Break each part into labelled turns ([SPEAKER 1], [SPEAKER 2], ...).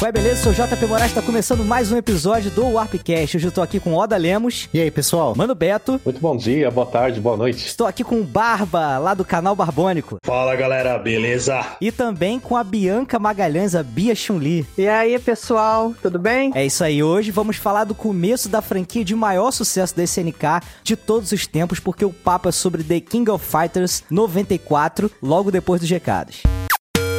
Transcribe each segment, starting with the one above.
[SPEAKER 1] Ué, beleza? Sou o JP Moraes, tá começando mais um episódio do Warpcast. Hoje eu tô aqui com Oda Lemos.
[SPEAKER 2] E aí, pessoal?
[SPEAKER 1] Mano Beto.
[SPEAKER 3] Muito bom dia, boa tarde, boa noite.
[SPEAKER 1] Estou aqui com o Barba, lá do canal Barbônico.
[SPEAKER 4] Fala, galera, beleza?
[SPEAKER 1] E também com a Bianca Magalhães, a Bia Chun-Li.
[SPEAKER 5] E aí, pessoal, tudo bem?
[SPEAKER 1] É isso aí, hoje vamos falar do começo da franquia de maior sucesso da SNK de todos os tempos, porque o papo é sobre The King of Fighters 94, logo depois dos recados.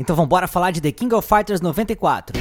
[SPEAKER 1] Então vamos embora falar de The King of Fighters 94.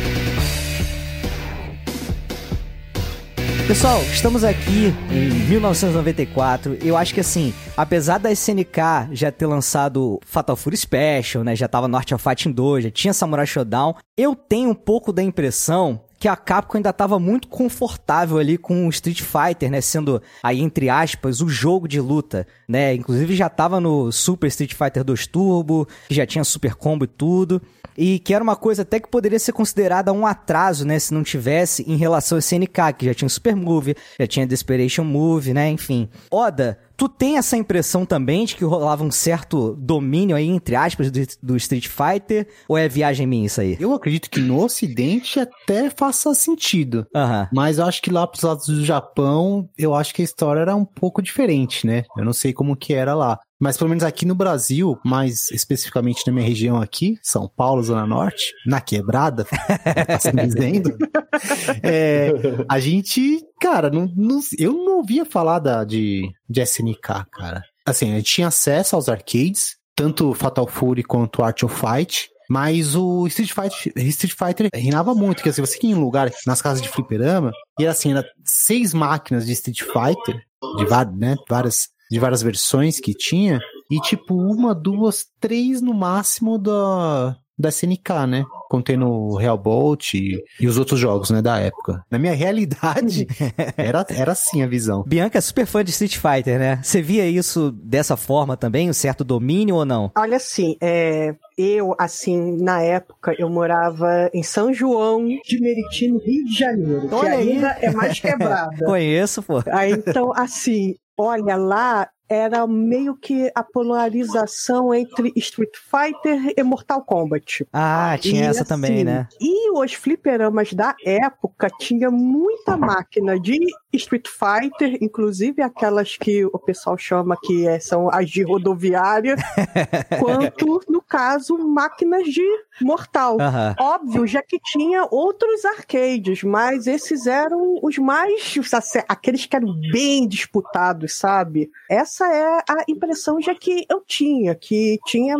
[SPEAKER 1] Pessoal, estamos aqui em 1994. Eu acho que assim, apesar da SNK já ter lançado Fatal Fury Special, né, já tava no Art of Fighting 2, já tinha Samurai Shodown, eu tenho um pouco da impressão que a Capcom ainda estava muito confortável ali com o Street Fighter, né, sendo aí entre aspas o jogo de luta, né? Inclusive já estava no Super Street Fighter 2 Turbo, já tinha Super Combo e tudo, e que era uma coisa até que poderia ser considerada um atraso, né, se não tivesse em relação ao SNK, que já tinha Super Move, já tinha Desperation Move, né, enfim. Oda, Tu tem essa impressão também de que rolava um certo domínio aí, entre aspas, do, do, Street Fighter? Ou é viagem minha isso aí?
[SPEAKER 2] Eu acredito que no ocidente até faça sentido.
[SPEAKER 1] Uhum.
[SPEAKER 2] Mas eu acho que lá pros lados do Japão, eu acho que a história era um pouco diferente, né? Eu não sei como que era lá. Mas pelo menos aqui no Brasil, mais especificamente na minha região aqui, São Paulo, Zona Norte, na quebrada, assim dizendo, é, a gente, cara, não, não, eu não ouvia falar da, de, de SNK, cara. Assim, a gente tinha acesso aos arcades, tanto Fatal Fury quanto Art of Fight, mas o Street Fighter, Street Fighter reinava muito, que assim, você ia em lugar, nas casas de fliperama, e era assim, era seis máquinas de Street Fighter, de né, várias de várias versões que tinha, e tipo, uma, duas, três no máximo da, da SNK, né? Contendo o Real Bolt e, e, os outros jogos, né, da época. Na minha realidade, era, era assim a visão.
[SPEAKER 1] Bianca é super fã de Street Fighter, né? Você via isso dessa forma também, um certo domínio ou não?
[SPEAKER 5] Olha assim, é, eu, assim, na época, eu morava em São João de Meriti, no Rio de Janeiro. Então, que ainda é mais quebrada.
[SPEAKER 1] Conheço, pô.
[SPEAKER 5] Aí, então, assim, olha lá, era meio que a polarização entre Street Fighter e Mortal Kombat.
[SPEAKER 1] Ah, tinha e, essa assim, também, né?
[SPEAKER 5] E os fliperamas da época tinha muita máquina de Street Fighter, inclusive aquelas que o pessoal chama que é, são as de rodoviária, quanto, no caso, máquinas de mortal. Óbvio, já que tinha outros arcades, mas esses eram os mais. aqueles que eram bem disputados, sabe? Essa é a impressão já que eu tinha, que tinha,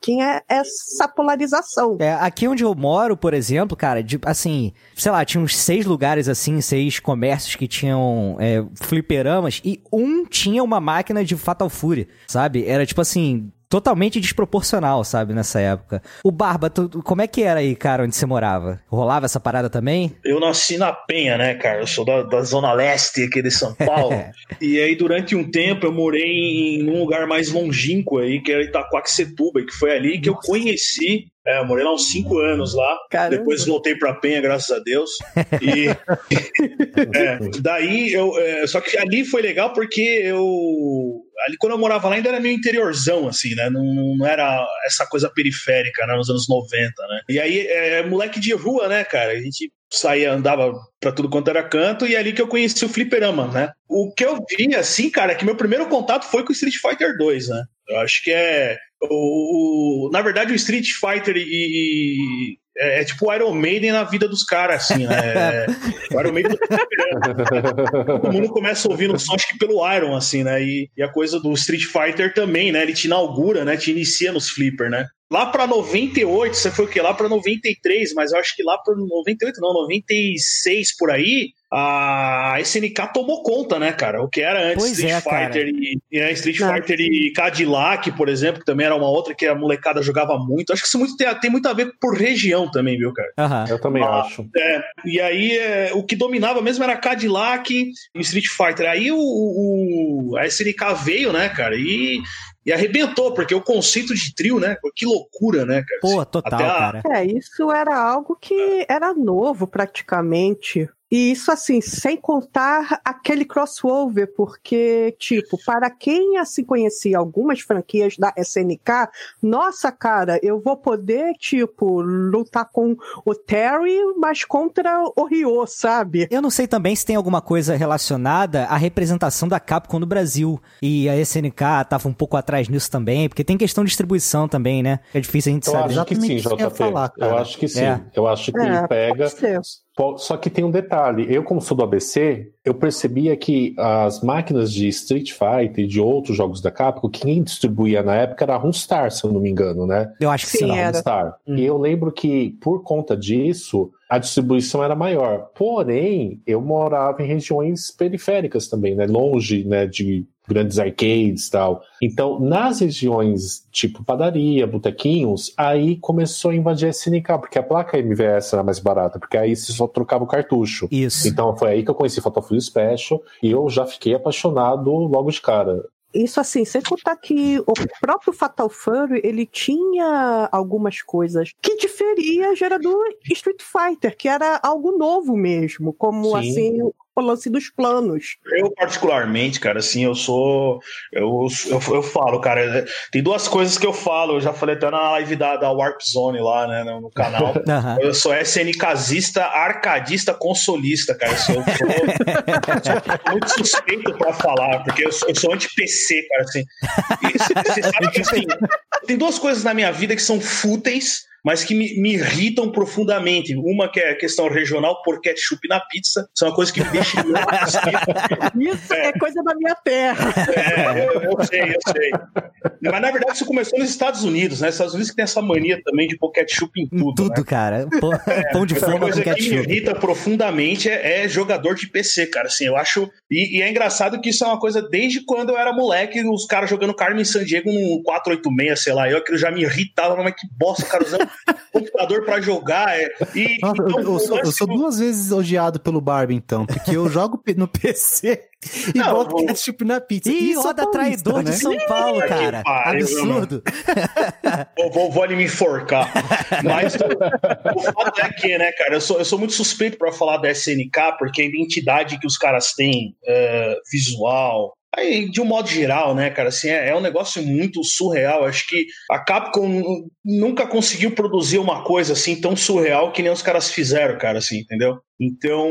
[SPEAKER 5] tinha essa polarização.
[SPEAKER 1] É, aqui onde eu moro, por exemplo, cara, de, assim, sei lá, tinha uns seis lugares assim, seis comércios que tinham é, fliperamas e um tinha uma máquina de Fatal Fury, sabe? Era tipo assim, totalmente desproporcional, sabe, nessa época. O Barba, tu, como é que era aí, cara, onde você morava? Rolava essa parada também?
[SPEAKER 4] Eu nasci na Penha, né, cara? Eu sou da, da Zona Leste aqui de São Paulo. e aí, durante um tempo, eu morei em um lugar mais longínquo aí, que era Itaquaquecetuba, que foi ali que eu conheci é, eu morei lá uns 5 anos lá. Caramba. Depois voltei pra Penha, graças a Deus. E é, daí eu. É, só que ali foi legal porque eu. Ali quando eu morava lá ainda era meio interiorzão, assim, né? Não, não era essa coisa periférica, né? Nos anos 90, né? E aí, é, moleque de rua, né, cara? A gente saía, andava pra tudo quanto era canto, e é ali que eu conheci o fliperama, né? O que eu vi, assim, cara, é que meu primeiro contato foi com o Street Fighter 2, né? Eu acho que é o, o, na verdade, o Street Fighter e, e é, é, tipo o Iron Maiden na vida dos caras, assim, né? O Iron Maiden. Todo mundo começa ouvindo só, acho que pelo Iron, assim, né? E, e, a coisa do Street Fighter também, né? Ele te inaugura, né? Te inicia nos flipper, né? Lá pra 98, você foi o quê? Lá pra 93, mas eu acho que lá pra 98, não, 96 por aí, a SNK tomou conta, né, cara? O que era antes
[SPEAKER 1] Pois
[SPEAKER 4] Street
[SPEAKER 1] é.
[SPEAKER 4] Fighter e, e a Street
[SPEAKER 5] É.
[SPEAKER 4] Fighter e Cadillac, por exemplo, que também era uma outra que a molecada jogava muito. Acho que isso muito tem, tem muito a ver por região também, viu, cara?
[SPEAKER 3] Eu também
[SPEAKER 4] Ah,
[SPEAKER 3] acho.
[SPEAKER 4] É, e aí é, o que dominava mesmo era Cadillac e Street Fighter. Aí o, o- a SNK veio, né, cara, e, e arrebentou, porque o conceito de trio, né? Que loucura, né, cara?
[SPEAKER 1] Pô, total,
[SPEAKER 4] a-
[SPEAKER 1] cara.
[SPEAKER 5] É, isso era algo que era novo praticamente. E isso, assim, sem contar aquele crossover, porque, tipo, para quem assim conhecia algumas franquias da SNK, nossa, cara, eu vou poder, tipo, lutar com o Terry, mas contra o Ryo, sabe?
[SPEAKER 1] Eu não sei também se tem alguma coisa relacionada à representação da Capcom no Brasil. E a SNK tava um pouco atrás nisso também, porque tem questão de distribuição também, né? É difícil a gente
[SPEAKER 3] Eu
[SPEAKER 1] saber.
[SPEAKER 3] acho que sim, JP.
[SPEAKER 2] falar,
[SPEAKER 3] eu acho que sim.
[SPEAKER 1] É.
[SPEAKER 3] Eu acho que
[SPEAKER 5] É,
[SPEAKER 3] pega. Só que tem um detalhe. Eu, como sou do ABC, eu percebia que as máquinas de Street Fighter e de outros jogos da Capcom, quem distribuía na época era a Runstar, se eu não me engano, né?
[SPEAKER 1] Eu acho que
[SPEAKER 5] Sim,
[SPEAKER 1] sim.
[SPEAKER 5] era.
[SPEAKER 3] Runstar.
[SPEAKER 1] Hum.
[SPEAKER 3] E eu lembro que, por conta disso, a distribuição era maior. Porém, eu morava em regiões periféricas também, né? Longe né, de grandes arcades e tal. Então, nas regiões tipo padaria, botequinhos, aí começou a invadir a SNK, porque a placa MVS era mais barata, porque aí você só trocava o cartucho.
[SPEAKER 1] Isso.
[SPEAKER 3] Então foi aí que eu conheci Fatal Fury Special e eu já fiquei apaixonado logo de cara.
[SPEAKER 5] Isso assim, sem contar que o próprio Fatal Fury, ele tinha algumas coisas que diferia já era do Street Fighter, que era algo novo mesmo, como
[SPEAKER 3] Sim.
[SPEAKER 5] assim o lance dos planos.
[SPEAKER 4] Eu, particularmente, cara, assim, eu sou. Eu, eu, eu falo, cara, tem duas coisas que eu falo, eu já falei até na live da, da Warp Zone lá, né, no, no canal.
[SPEAKER 1] Aham.
[SPEAKER 4] Eu sou SNKzista, arcadista, consolista, cara. Eu sou, eu sou- sou muito suspeito pra falar, porque eu sou, eu sou anti-PC, cara, assim. E Você você sabe que, assim, tem duas coisas na minha vida que são fúteis, mas que me, me irritam profundamente. Uma que é a questão regional, por ketchup na pizza. Isso é uma coisa que me deixa.
[SPEAKER 5] Isso é, coisa da minha terra.
[SPEAKER 4] É, eu, eu sei, eu sei. Mas na verdade isso começou nos Estados Unidos, né? Estados Unidos que tem essa mania também de pôr ketchup em
[SPEAKER 1] Em
[SPEAKER 4] tudo.
[SPEAKER 1] tudo,
[SPEAKER 4] né?
[SPEAKER 1] cara. Pô, Pão de forma com
[SPEAKER 4] coisa que me
[SPEAKER 1] ketchup.
[SPEAKER 4] irrita profundamente é, é jogador de PC, cara. Assim, eu acho. E, e é engraçado que isso é uma coisa desde quando eu era moleque, os caras jogando Carmen San Diego no 486, sei lá. Eu aquilo já me irritava, mas que bosta, cara, usando computador pra jogar. é. E,
[SPEAKER 2] Nossa,
[SPEAKER 4] então,
[SPEAKER 2] eu, eu sou, eu sou duas vezes odiado pelo Barbie, então, porque eu jogo no PC e
[SPEAKER 4] Não,
[SPEAKER 2] boto
[SPEAKER 4] o-
[SPEAKER 2] ketchup na pizza.
[SPEAKER 1] Ih,
[SPEAKER 2] Isso é
[SPEAKER 1] roda traidor
[SPEAKER 2] né?
[SPEAKER 1] de São Paulo,
[SPEAKER 4] Que
[SPEAKER 1] cara.
[SPEAKER 4] pariu,
[SPEAKER 1] Absurdo.
[SPEAKER 4] Vou, vou, vou ali me enforcar. Mas o, o fato é que, né, cara, eu sou, eu sou muito suspeito pra falar da SNK, porque a identidade que os caras têm, é, visual. Aí, de um modo geral, né, cara, assim, é, é um negócio muito surreal. Acho que a Capcom nu- nunca conseguiu produzir uma coisa assim tão surreal que nem os caras fizeram, cara, assim, entendeu? Então,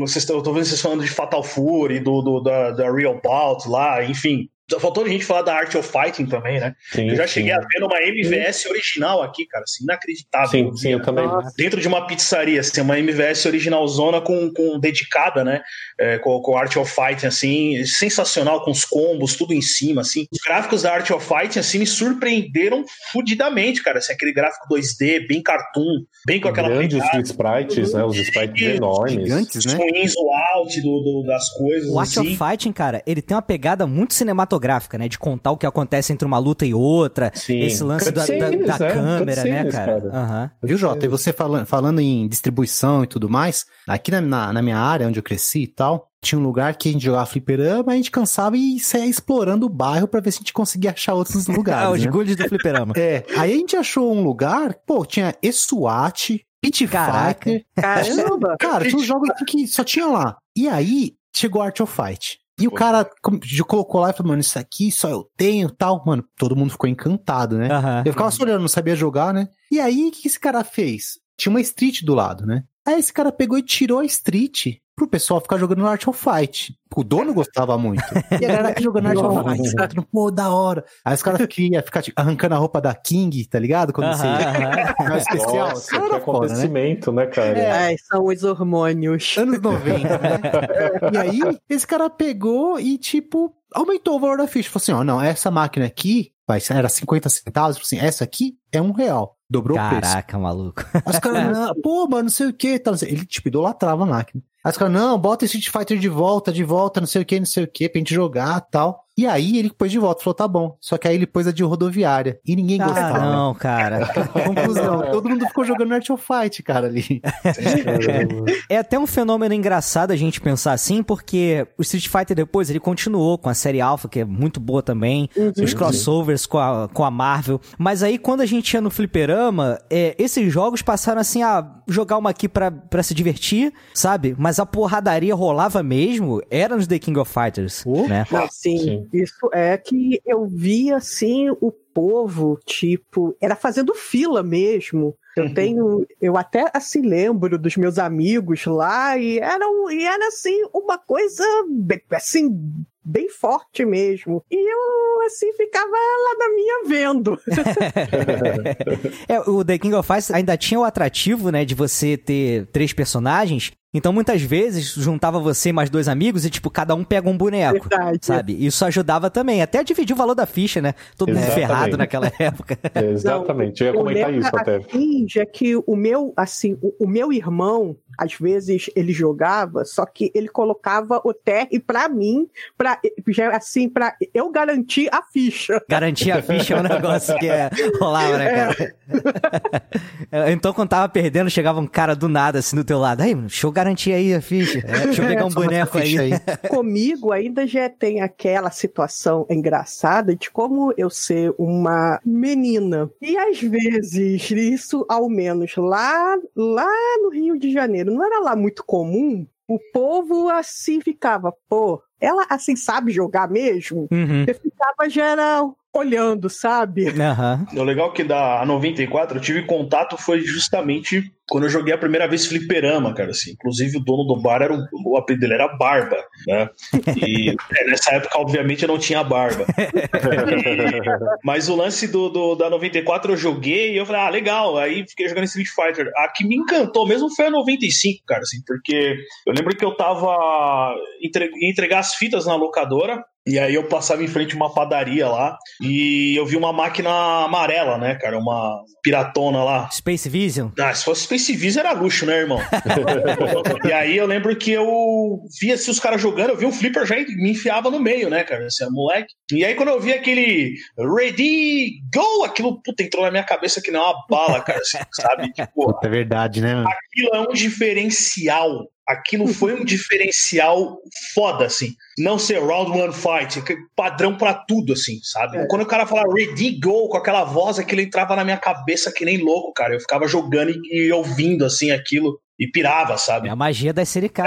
[SPEAKER 4] vocês estão, eu tô vendo vocês falando de Fatal Fury, do, do- da, da Real Bout lá, enfim. Faltou a gente falar da Art of Fighting também, né?
[SPEAKER 3] Sim,
[SPEAKER 4] Eu já
[SPEAKER 3] sim.
[SPEAKER 4] cheguei a ver uma MVS original aqui, cara, assim, inacreditável.
[SPEAKER 3] Sim, sim, eu também.
[SPEAKER 4] Dentro de uma pizzaria, assim, uma MVS original zona com, com dedicada, né? É, com, com Art of Fighting, assim, sensacional, com os combos, tudo em cima, assim. Os gráficos da Art of Fighting, assim, me surpreenderam fudidamente, cara. Assim, aquele gráfico 2D, bem cartoon, bem com aquela
[SPEAKER 3] Grandes
[SPEAKER 4] pegada,
[SPEAKER 3] sprites, né? Os sprites enormes.
[SPEAKER 2] Gigantes,
[SPEAKER 4] os
[SPEAKER 2] né?
[SPEAKER 4] ruins, o out do, do- das coisas,
[SPEAKER 1] O Art
[SPEAKER 4] assim.
[SPEAKER 1] of Fighting, cara, ele tem uma pegada muito cinematográfica, né? De contar o que acontece entre uma luta e outra.
[SPEAKER 3] Sim.
[SPEAKER 1] Esse lance da, da- da
[SPEAKER 3] né?
[SPEAKER 1] câmera, né,
[SPEAKER 3] Cutscenes,
[SPEAKER 1] cara?
[SPEAKER 3] cara.
[SPEAKER 1] Aham.
[SPEAKER 2] Viu, Jota? E você falando, falando em distribuição e tudo mais, aqui na, na, na minha área, onde eu cresci e tal, tinha um lugar que a gente jogava fliperama, a gente cansava e saía explorando o bairro pra ver se a gente conseguia achar outros
[SPEAKER 1] Ah,
[SPEAKER 2] lugares.
[SPEAKER 1] os
[SPEAKER 2] né?
[SPEAKER 1] gules do fliperama.
[SPEAKER 2] É, aí a gente achou um lugar, pô, tinha E-SWAT, Pit
[SPEAKER 1] Caraca.
[SPEAKER 2] Fighter.
[SPEAKER 5] Caramba!
[SPEAKER 2] Cara, tinha jogos assim que só tinha lá. E aí, chegou Art of Fight. E o cara já colocou lá e falou, mano, isso aqui só eu tenho tal. Mano, todo mundo ficou encantado, né?
[SPEAKER 1] Aham.
[SPEAKER 2] Eu ficava só olhando, não sabia jogar, né? E aí, o que esse cara fez? Tinha uma street do lado, né? Aí esse cara pegou e tirou a street pro pessoal ficar jogando Art of Fight. O dono gostava muito. E a galera aqui jogando Art of Fight, os caras tudo, pô, da hora. Aí os caras queriam ficar tipo, arrancando a roupa da King, tá ligado? Quando você
[SPEAKER 1] Aham, aham.
[SPEAKER 2] ficava especial.
[SPEAKER 3] Nossa,
[SPEAKER 2] Cara,
[SPEAKER 3] que
[SPEAKER 2] foda, né?
[SPEAKER 3] acontecimento, né, cara?
[SPEAKER 5] Ai, são os hormônios.
[SPEAKER 2] Anos 90, né? e aí, esse cara pegou e, tipo, aumentou o valor da ficha. Falou assim, ó, não, essa máquina aqui, vai, era 50 centavos, falou assim, essa aqui é um real. Dobrou o preço.
[SPEAKER 1] Caraca, maluco.
[SPEAKER 2] Os caras, não, pô, mano, não sei o que, sei- Ele, tipo, idolatrava a máquina. Aí os caras, não, bota Street Fighter de volta, de volta, não sei o que, não sei o que, pra gente jogar tal. E aí ele pôs de volta, falou, tá bom. Só que aí ele pôs a de rodoviária. E ninguém
[SPEAKER 1] Ah,
[SPEAKER 2] gostava.
[SPEAKER 1] não, cara.
[SPEAKER 2] Conclusão, todo mundo ficou jogando Art of Fight, cara, ali.
[SPEAKER 1] É até um fenômeno engraçado a gente pensar assim, porque o Street Fighter depois ele continuou com a série Alpha, que é muito boa também, os crossovers com a, com a Marvel. Mas aí quando a gente ia no fliperama, é, esses jogos passaram assim a jogar uma aqui pra, pra se divertir, sabe? Mas a porradaria rolava mesmo, era nos The King of Fighters,
[SPEAKER 2] Oh.
[SPEAKER 1] né?
[SPEAKER 5] Assim,
[SPEAKER 3] Sim.
[SPEAKER 5] isso é que eu via assim o povo, tipo, era fazendo fila mesmo. Eu tenho, eu até assim lembro dos meus amigos lá e era, um- e era assim uma coisa bem, assim bem forte mesmo. E eu assim ficava lá na minha vendo.
[SPEAKER 1] É, o The King of Fighters ainda tinha o atrativo, né, de você ter três personagens. Então, muitas vezes, juntava você e mais dois amigos e, tipo, cada um pega um boneco.
[SPEAKER 5] Verdade.
[SPEAKER 1] Sabe? Isso ajudava também. Até a dividir o valor da ficha, né? Todo mundo ferrado naquela época.
[SPEAKER 3] Exatamente, eu ia comentar isso até.
[SPEAKER 5] Assim, já que o meu, assim, o, o meu irmão, às vezes ele jogava, só que ele colocava o TR pra mim, pra, já, assim, para eu garantir a ficha.
[SPEAKER 1] Garantir a ficha é um negócio que é, rolava, né, cara? então, quando tava perdendo, chegava um cara do nada, assim, do teu lado. Aí, deixa eu garantir aí a ficha. deixa eu pegar um boneco
[SPEAKER 2] ficha
[SPEAKER 1] aí.
[SPEAKER 5] Comigo ainda já tem aquela situação engraçada de como eu ser uma menina. E às vezes, isso ao menos lá, lá no Rio de Janeiro, não era lá muito comum. O povo assim ficava, pô, ela assim sabe jogar mesmo?
[SPEAKER 1] Uhum.
[SPEAKER 5] Você ficava já era olhando, sabe?
[SPEAKER 1] Aham.
[SPEAKER 4] O legal é que da 94 eu tive contato foi justamente quando eu joguei a primeira vez fliperama, cara, assim. Inclusive o dono do bar era um, o apelido dele era Barba, né? E é, nessa época, obviamente, eu não tinha barba. Mas o lance do, do- da 94 eu joguei e eu falei, ah, legal. Aí fiquei jogando Street Fighter. A que me encantou mesmo foi a 95, cara, assim, porque eu lembro que eu tava entre, ia entregar as fitas na locadora. E aí eu passava em frente a uma padaria lá e eu vi uma máquina amarela, né, cara? Uma piratona lá.
[SPEAKER 1] Space Vision?
[SPEAKER 4] Ah, se fosse Space Visa era luxo, né, irmão? e aí eu lembro que eu via se os caras jogando, eu vi um flipper já e me enfiava no meio, né, cara? Esse é moleque. E aí quando eu vi aquele Ready, Go! Aquilo, puta, entrou na minha cabeça que não é uma bala, cara, assim, sabe? Tipo,
[SPEAKER 2] É verdade, né, mano?
[SPEAKER 4] aquilo é um diferencial. Aquilo foi um diferencial foda, assim. Não ser round one fight, padrão pra tudo, assim, sabe?
[SPEAKER 5] É.
[SPEAKER 4] Quando o cara fala ready, go, com aquela voz, aquilo entrava na minha cabeça que nem louco, cara. Eu ficava jogando e, e ouvindo, assim, aquilo. E pirava,
[SPEAKER 1] É
[SPEAKER 4] sabe?
[SPEAKER 1] a magia da SNK.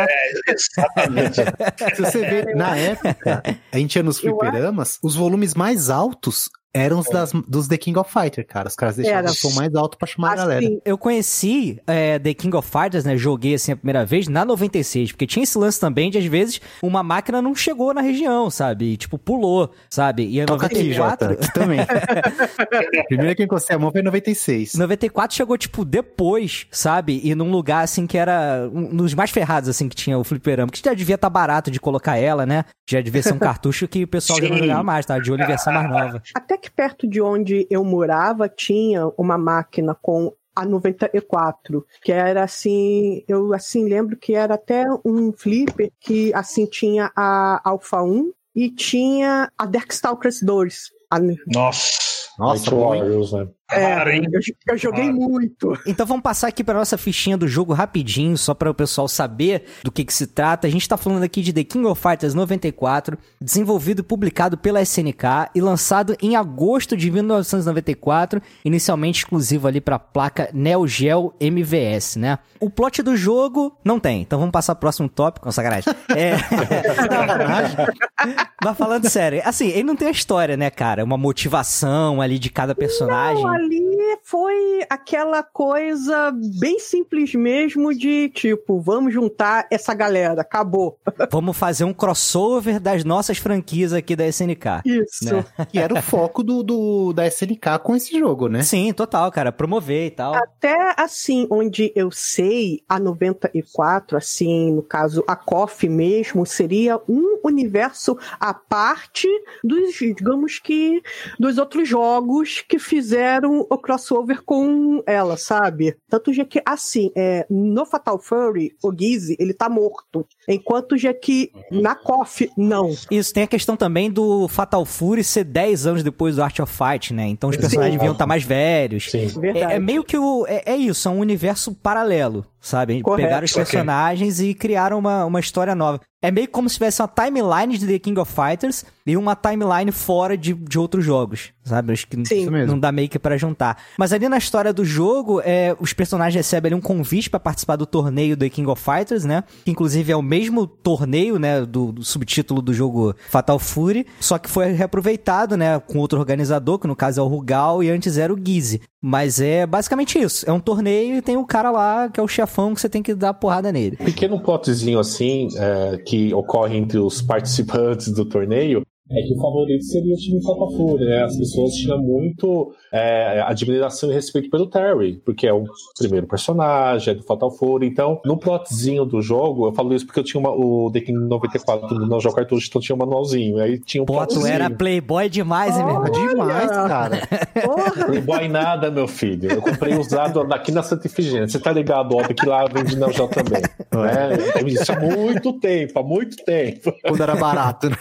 [SPEAKER 4] Exatamente.
[SPEAKER 2] Se você vê, na época, a gente ia nos fliperamas, os volumes mais altos eram os das, dos The King of Fighter, cara. Os caras deixavam
[SPEAKER 5] Era.
[SPEAKER 2] o som mais alto pra chamar a galera.
[SPEAKER 5] Assim,
[SPEAKER 1] Eu conheci é, The King of Fighters, né? Joguei assim a primeira vez na 96, porque tinha esse lance também de às vezes uma máquina não chegou na região, sabe? E, tipo, pulou, sabe? E a
[SPEAKER 2] Toca aqui, Jota.
[SPEAKER 1] 94.
[SPEAKER 2] Aqui também. Primeiro que eu encostei a mão foi em 96.
[SPEAKER 1] 94 chegou, tipo, depois, sabe? E num lugar, assim, que era um dos mais ferrados, assim, que tinha o fliperama. Que já devia estar barato de colocar ela, né? Já devia ser um cartucho que o pessoal já não jogava mais, tava de olho versão mais nova.
[SPEAKER 5] até que perto de onde eu morava tinha uma máquina com a 94, que era assim, eu assim lembro que era até um flipper que assim tinha a Alpha 1 e tinha a Darkstalkers 2. A-
[SPEAKER 4] Nossa.
[SPEAKER 2] Nossa,
[SPEAKER 3] Night
[SPEAKER 2] bom, hein?
[SPEAKER 3] Warriors, né?
[SPEAKER 5] É,
[SPEAKER 4] Cara, hein?
[SPEAKER 5] eu, eu joguei
[SPEAKER 4] Cara.
[SPEAKER 5] muito.
[SPEAKER 1] Então vamos passar aqui pra nossa fichinha do jogo rapidinho, só para o pessoal saber do que, que se trata. A gente tá falando aqui de The King of Fighters 94, desenvolvido e publicado pela SNK e lançado em agosto de 1994, inicialmente exclusivo ali pra placa Neo Geo MVS, né? O plot do jogo não tem, então vamos passar pro próximo tópico, sacanagem. É... Mas falando sério, assim, ele não tem a história, né, cara? Uma motivação ali de cada personagem.
[SPEAKER 5] Não, ali foi aquela coisa bem simples mesmo de tipo, vamos juntar essa galera, acabou.
[SPEAKER 1] Vamos fazer um crossover das nossas franquias aqui da SNK.
[SPEAKER 5] Isso.
[SPEAKER 1] Né?
[SPEAKER 2] Que era o foco do, do- da SNK com esse jogo, né?
[SPEAKER 1] Sim, total, cara. Promover e tal.
[SPEAKER 5] Até assim, onde eu sei, a 94, assim, no caso, a KOF mesmo, seria um universo à parte dos, digamos que, dos outros jogos que fizeram o crossover com ela, sabe? Tanto já que, assim, é, no Fatal Fury, o Gizzy, ele tá morto. Enquanto já que na KOF, não.
[SPEAKER 1] Isso, tem a questão também do Fatal Fury ser 10 anos depois do Art of Fight, né? Então os personagens
[SPEAKER 5] Sim.
[SPEAKER 1] deviam estar mais velhos.
[SPEAKER 3] Sim.
[SPEAKER 1] É, é meio que o. É, é isso, é um universo paralelo, sabe?
[SPEAKER 5] Correto.
[SPEAKER 1] Pegaram os personagens e criaram uma, uma história nova. É meio como se tivesse uma timeline de The King of Fighters e uma timeline fora de, de outros jogos, sabe? Acho que
[SPEAKER 5] Sim.
[SPEAKER 1] Não dá meio que pra juntar. Mas ali na história do jogo, é, os personagens recebem ali um convite pra participar do torneio The King of Fighters, né? Que inclusive é o mesmo torneio, né? Do, do subtítulo do jogo Fatal Fury, só que foi reaproveitado, né? Com outro organizador, que no caso é o Rugal e antes era o Gizzy. Mas é basicamente isso. É um torneio e tem o cara lá que é o chefão que você tem que dar porrada nele.
[SPEAKER 3] pequeno plotzinho assim é, que ocorre entre os participantes do torneio é que o favorito seria o time Fatal Fury, né? As pessoas tinham muito é, admiração e respeito pelo Terry, porque é o primeiro personagem, é do Fatal Fury. Então, no plotzinho do jogo, eu falo isso porque eu tinha uma, o The King 94 do Não Jogo Cartucho, então tinha um manualzinho. Aí tinha um
[SPEAKER 1] Pô, tu
[SPEAKER 3] plotzinho.
[SPEAKER 1] era playboy demais, hein, meu irmão?
[SPEAKER 2] Demais, cara.
[SPEAKER 5] Porra,
[SPEAKER 3] Playboy nada, meu filho. Eu comprei usado aqui na Santa Ifigênia. Você tá ligado, óbvio, que lá vende Neo Geo também. Né? Isso há muito tempo, há muito tempo.
[SPEAKER 2] Quando era barato, né?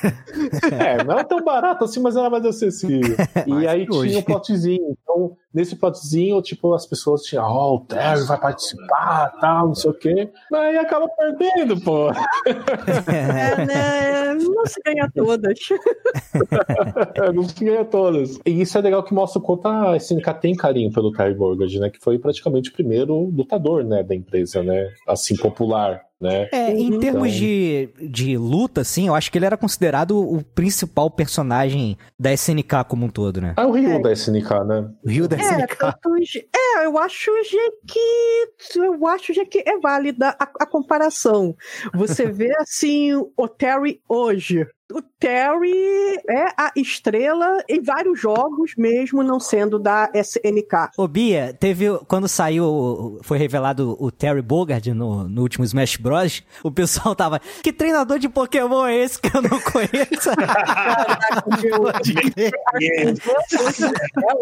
[SPEAKER 3] É, não era tão barato assim, mas era mais acessível. E aí
[SPEAKER 2] hoje.
[SPEAKER 3] tinha um plotzinho. Então, nesse plotzinho, tipo, as pessoas tinham, ó, o Terry vai participar, tal, não sei o quê. Mas aí acaba perdendo, pô.
[SPEAKER 5] é, né? Não se ganha todas.
[SPEAKER 3] não se ganha todas. E isso é legal que mostra o quanto a SNK tem carinho pelo Terry Borgard, né? Que foi praticamente o primeiro lutador, né, da empresa, né? Assim, popular, né?
[SPEAKER 1] É, em
[SPEAKER 5] Uhum.
[SPEAKER 1] termos
[SPEAKER 3] Então-
[SPEAKER 1] de, de luta, assim, eu acho que ele era considerado o principal personagem da SNK como um todo, né?
[SPEAKER 3] Ah, o Ryu
[SPEAKER 5] É.
[SPEAKER 3] da SNK, né?
[SPEAKER 2] O Rio da
[SPEAKER 5] É,
[SPEAKER 2] SNK.
[SPEAKER 5] tantos, é, eu acho que eu acho que é válida a, a comparação. Você vê assim o Terry hoje. O Terry é a estrela em vários jogos, mesmo não sendo da SNK.
[SPEAKER 1] Ô, Bia, teve. Quando saiu, foi revelado o Terry Bogard no, no último Smash Bros., o pessoal tava. Que treinador de Pokémon é esse que eu não conheço?
[SPEAKER 5] É,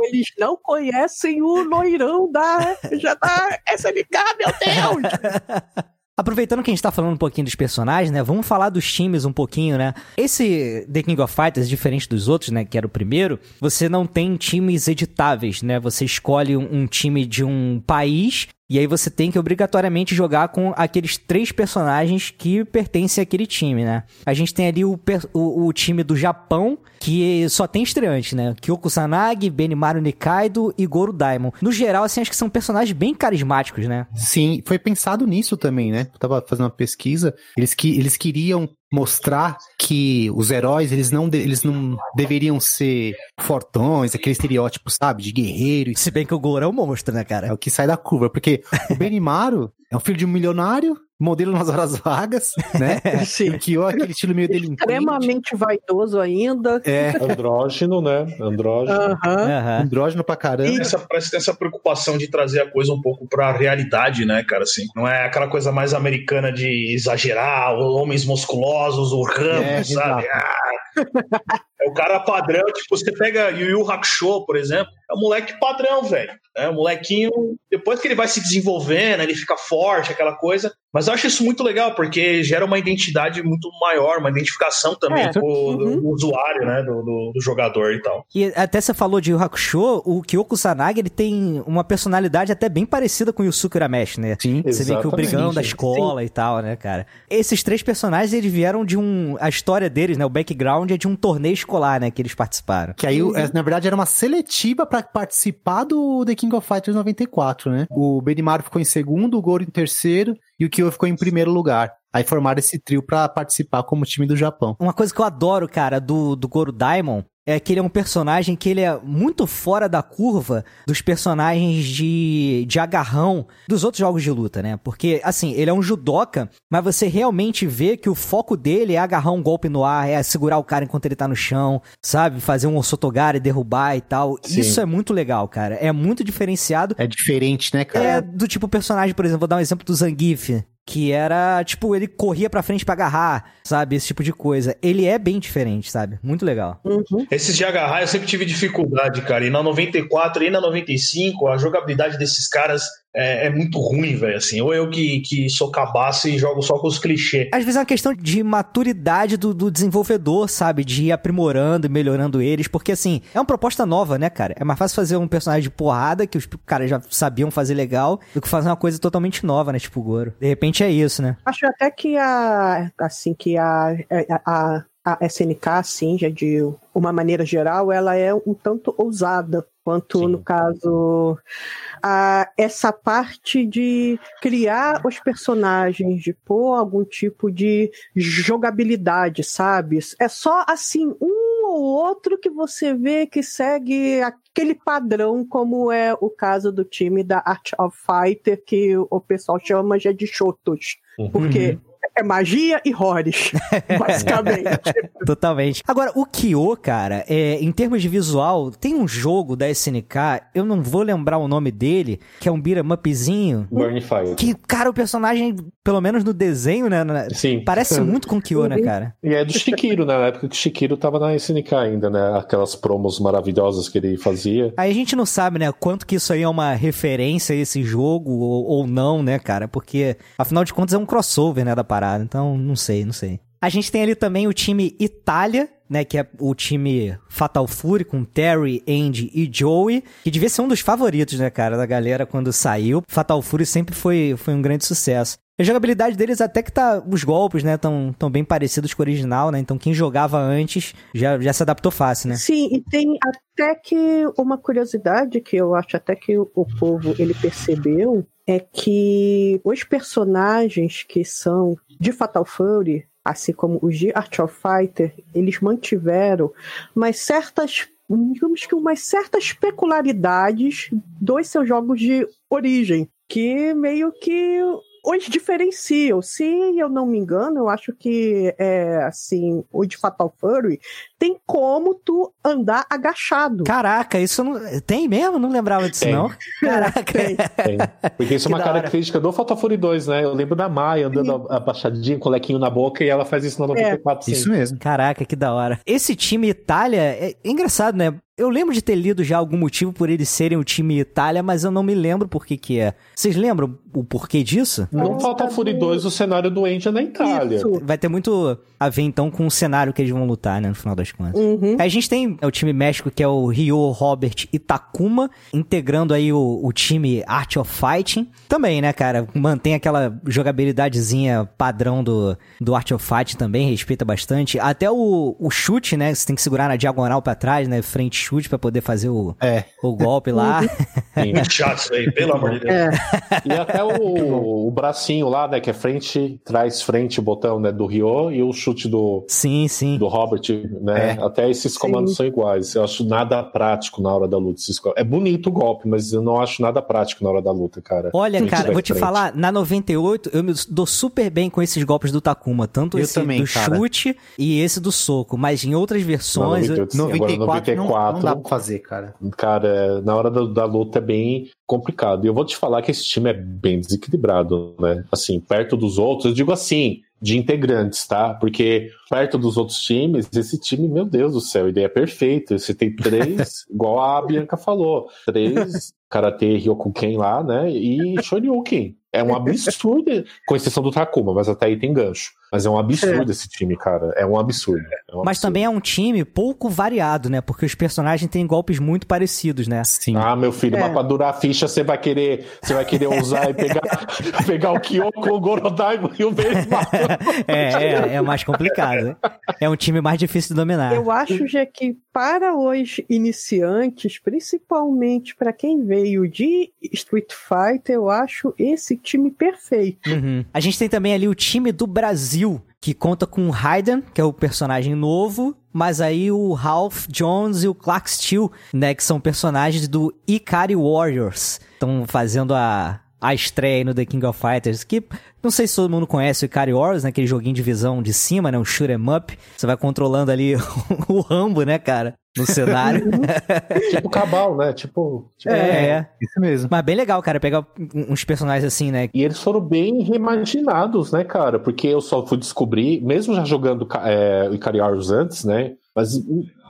[SPEAKER 5] Eles não conhecem o loirão da, já da SNK, meu Deus!
[SPEAKER 1] Aproveitando que a gente tá falando um pouquinho dos personagens, né? Vamos falar dos times um pouquinho, né? Esse The King of Fighters, diferente dos outros, né? Que era o primeiro, você não tem times editáveis, né? Você escolhe um time de um país e aí você tem que obrigatoriamente jogar com aqueles três personagens que pertencem àquele time, né? A gente tem ali o, o, o time do Japão, que só tem estreante, né? Kyoko Sanagi, Benimaru Nikaido e Goro Daimon. No geral, assim, acho que são personagens bem carismáticos, né?
[SPEAKER 2] Sim, foi pensado nisso também, né? Eu tava fazendo uma pesquisa. Eles, que, eles queriam mostrar que os heróis, eles não, eles não deveriam ser fortões, aquele estereótipo, sabe? De guerreiro.
[SPEAKER 1] Se bem que o Goro é um monstro, né, cara?
[SPEAKER 2] É o que sai da curva. Porque o Benimaru é um filho de um milionário, modelo nas horas vagas, né?
[SPEAKER 5] Sim.
[SPEAKER 2] O Kyo é aquele estilo meio delinquente.
[SPEAKER 5] Extremamente vaidoso ainda.
[SPEAKER 2] É,
[SPEAKER 3] Andrógeno, né? Andrógeno.
[SPEAKER 5] Aham.
[SPEAKER 1] Aham.
[SPEAKER 2] andrógeno pra caramba.
[SPEAKER 4] Essa, parece que tem essa preocupação de trazer a coisa um pouco pra realidade, né, cara? Assim, não é aquela coisa mais americana de exagerar, homens musculosos, o Rambo,
[SPEAKER 2] É,
[SPEAKER 4] sabe? Ah. É o cara padrão, tipo, você pega Yu Yu Hakusho, por exemplo, é um moleque padrão, velho. É um molequinho, depois que ele vai se desenvolvendo, ele fica forte, aquela coisa. Mas eu acho isso muito legal, porque gera uma identidade muito maior, uma identificação também
[SPEAKER 5] É.
[SPEAKER 4] com o do,
[SPEAKER 5] Uhum.
[SPEAKER 4] do usuário, né? Do, do- do jogador e tal.
[SPEAKER 1] E até você falou de Yu Hakusho, o Kyoko Sanagi, ele tem uma personalidade até bem parecida com o Yusuke Urameshi, né?
[SPEAKER 2] Sim.
[SPEAKER 1] Você vê que o brigão da escola e tal, né, cara? Esses três personagens, eles vieram de um... A história deles, né, o background é de um torneio escolar, né, que eles participaram.
[SPEAKER 2] Que aí, o- é, na verdade, era uma seletiva pra participar do The King of Fighters 94, né? O Benimaru ficou em segundo, o Goro em terceiro e o Kyo ficou em primeiro lugar. Aí formaram esse trio pra participar como time do Japão.
[SPEAKER 1] Uma coisa que eu adoro, cara, do, do Goro Daimon é que ele é um personagem que ele é muito fora da curva dos personagens de, de agarrão dos outros jogos de luta, né? Porque, assim, ele é um judoca, mas você realmente vê que o foco dele é agarrar um golpe no ar, é segurar o cara enquanto ele tá no chão, sabe? Fazer um osotogari, derrubar e tal.
[SPEAKER 3] Sim.
[SPEAKER 1] Isso é muito legal, cara. É muito diferenciado.
[SPEAKER 2] É diferente, né, cara?
[SPEAKER 1] É do tipo personagem, por exemplo, vou dar um exemplo do Zangief que era, tipo, ele corria pra frente pra agarrar, sabe? Esse tipo de coisa. Ele é bem diferente, sabe? Muito legal.
[SPEAKER 5] Uhum.
[SPEAKER 4] Esses de agarrar eu sempre tive dificuldade, cara. E na 94 e na 95, a jogabilidade desses caras é, é muito ruim, velho. Assim, ou eu que, que sou cabaço e jogo só com os clichês.
[SPEAKER 1] Às vezes é uma questão de maturidade do, do desenvolvedor, sabe? De ir aprimorando e melhorando eles, porque assim, é uma proposta nova, né, cara? É mais fácil fazer um personagem de porrada, que os caras já sabiam fazer legal, do que fazer uma coisa totalmente nova, né? Tipo o Goro. De repente é isso, né?
[SPEAKER 5] Acho até que a. Assim, que a. a, a a SNK, assim, já de uma maneira geral, ela é um tanto ousada, quanto
[SPEAKER 3] Sim.
[SPEAKER 5] no caso a essa parte de criar os personagens, de pôr algum tipo de jogabilidade, sabe? É só assim um ou outro que você vê que segue aquele padrão, como é o caso do time da Art of Fighter, que o pessoal chama já de Shotos.
[SPEAKER 3] Uhum.
[SPEAKER 5] Porque é magia e horrores, basicamente.
[SPEAKER 1] Totalmente. Agora, o Kyo, cara, é, em termos de visual, tem um jogo da SNK, eu não vou lembrar o nome dele, que é um beat'em upzinho.
[SPEAKER 3] Burn Fire.
[SPEAKER 1] Que, cara, o personagem, pelo menos no desenho, né? na-
[SPEAKER 3] Sim.
[SPEAKER 1] Parece muito com o Kyo, né, cara?
[SPEAKER 3] E é do Shikiro, né? Na época que o Shikiro tava na SNK ainda, né? Aquelas promos maravilhosas que ele fazia.
[SPEAKER 1] Aí a gente não sabe, né, quanto que isso aí é uma referência a esse jogo ou, ou não, né, cara? Porque, afinal de contas, é um crossover, né, da parada. Então, não sei, não sei. A gente tem ali também o time Itália, né, que é o time Fatal Fury com Terry, Andy e Joey, que devia ser um dos favoritos, né, cara, da galera quando saiu. Fatal Fury sempre foi, foi um grande sucesso. A jogabilidade deles até que tá. Os golpes, né, tão, tão bem parecidos com o original, né? Então quem jogava antes já, já se adaptou fácil, né?
[SPEAKER 5] Sim, e tem até que uma curiosidade que eu acho até que o povo ele percebeu é que os personagens que são de Fatal Fury, assim como os de Art of Fighter, eles mantiveram umas certas digamos que umas certas peculiaridades dos seus jogos de origem, que meio que os diferenciam. Se eu não me engano, eu acho que é assim, o de Fatal Fury tem como tu andar agachado.
[SPEAKER 1] Caraca, isso não. Tem mesmo? Não lembrava disso,
[SPEAKER 3] Tem.
[SPEAKER 1] não. Caraca.
[SPEAKER 5] Tem.
[SPEAKER 3] Tem. Porque isso é uma característica do Fatal Fury 2, né? Eu lembro da Maia andando abaixadinha, com o lequinho na boca, e ela faz isso no 94, sim.
[SPEAKER 2] Isso mesmo.
[SPEAKER 1] Caraca, que da hora. Esse time Itália é engraçado, né? Eu lembro de ter lido já algum motivo por eles serem o time Itália, mas eu não me lembro por que que é. Vocês lembram o porquê disso?
[SPEAKER 3] No Fatal Fury 2, o cenário do Andy é na Itália.
[SPEAKER 5] Isso.
[SPEAKER 1] Vai ter muito a ver então com o cenário que eles vão lutar, né, no final das contas.
[SPEAKER 5] Uhum.
[SPEAKER 1] A gente tem é, o time México, que é o Ryo, Robert e Takuma, integrando aí o, o time Art of Fighting. Também, né, cara? Mantém aquela jogabilidadezinha padrão do, do Art of Fighting também, respeita bastante. Até o, o chute, né? Você tem que segurar na diagonal pra trás, né? Frente chute pra poder fazer o,
[SPEAKER 2] É.
[SPEAKER 1] o golpe lá.
[SPEAKER 4] Muito chato isso aí, pelo amor de Deus.
[SPEAKER 5] É,
[SPEAKER 3] E até o, o bracinho lá, né? Que é frente, trás, frente, botão, né? Do Ryo, e o chute do,
[SPEAKER 1] sim, sim.
[SPEAKER 3] do Robert, né? Até esses comandos são iguais. Eu acho nada prático na hora da luta. É bonito o golpe, mas eu não acho nada prático na hora da luta, cara.
[SPEAKER 1] Olha,
[SPEAKER 3] Frente
[SPEAKER 1] cara, vou te
[SPEAKER 3] frente.
[SPEAKER 1] falar, na 98 eu me dou super bem com esses golpes do Takuma, tanto
[SPEAKER 2] Eu
[SPEAKER 1] esse
[SPEAKER 2] também,
[SPEAKER 1] do
[SPEAKER 2] cara.
[SPEAKER 1] chute e esse do soco, mas em outras
[SPEAKER 3] Na
[SPEAKER 1] versões, eu-
[SPEAKER 3] 98, sim. Agora,
[SPEAKER 2] 94, não,
[SPEAKER 3] 94,
[SPEAKER 2] não dá pra fazer, cara.
[SPEAKER 3] cara, na hora da, da luta é bem complicado. E eu vou te falar que esse time é bem desequilibrado, né? Assim, perto dos outros, eu digo assim, de integrantes, tá? Porque perto dos outros times, esse time, meu Deus do céu, ele é perfeito. Você tem três, igual a Bianca falou, três Karate Ryokuken lá, né? E Shoryuken. É um absurdo, com exceção do Takuma, mas até aí tem gancho. Mas é um absurdo esse time, cara. É um absurdo. É um
[SPEAKER 1] mas
[SPEAKER 3] absurdo.
[SPEAKER 1] também é um time pouco variado, né? Porque os personagens têm golpes muito parecidos, né?
[SPEAKER 2] Sim.
[SPEAKER 3] Ah, meu filho,
[SPEAKER 5] É.
[SPEAKER 3] mas pra durar a ficha, você vai querer, você vai querer usar e pegar, pegar o Kyoko, o Gorodai e o Beisma.
[SPEAKER 1] É, é, é mais complicado. né? É um time mais difícil de dominar.
[SPEAKER 5] Eu acho já que para os iniciantes, principalmente para quem veio de Street Fighter, eu acho esse time perfeito.
[SPEAKER 1] Uhum. A gente tem também ali o time do Brasil, que conta com o Raiden, que é o personagem novo, mas aí o Ralph Jones e o Clark Steel, né, que são personagens do Ikari Warriors. Estão fazendo a, a estreia aí no The King of Fighters, que não sei se todo mundo conhece o Ikari Warriors, né, aquele joguinho de visão de cima, né, um shoot 'em up. Você vai controlando ali o Rambo, né, cara? No cenário.
[SPEAKER 3] tipo Cabal, né? Tipo. tipo
[SPEAKER 1] é, é.
[SPEAKER 2] Isso mesmo.
[SPEAKER 1] Mas bem legal, cara, pegar uns personagens assim, né?
[SPEAKER 3] E eles foram bem reimaginados, né, cara? Porque eu só fui descobrir, mesmo já jogando é, o Icarius antes, né? Mas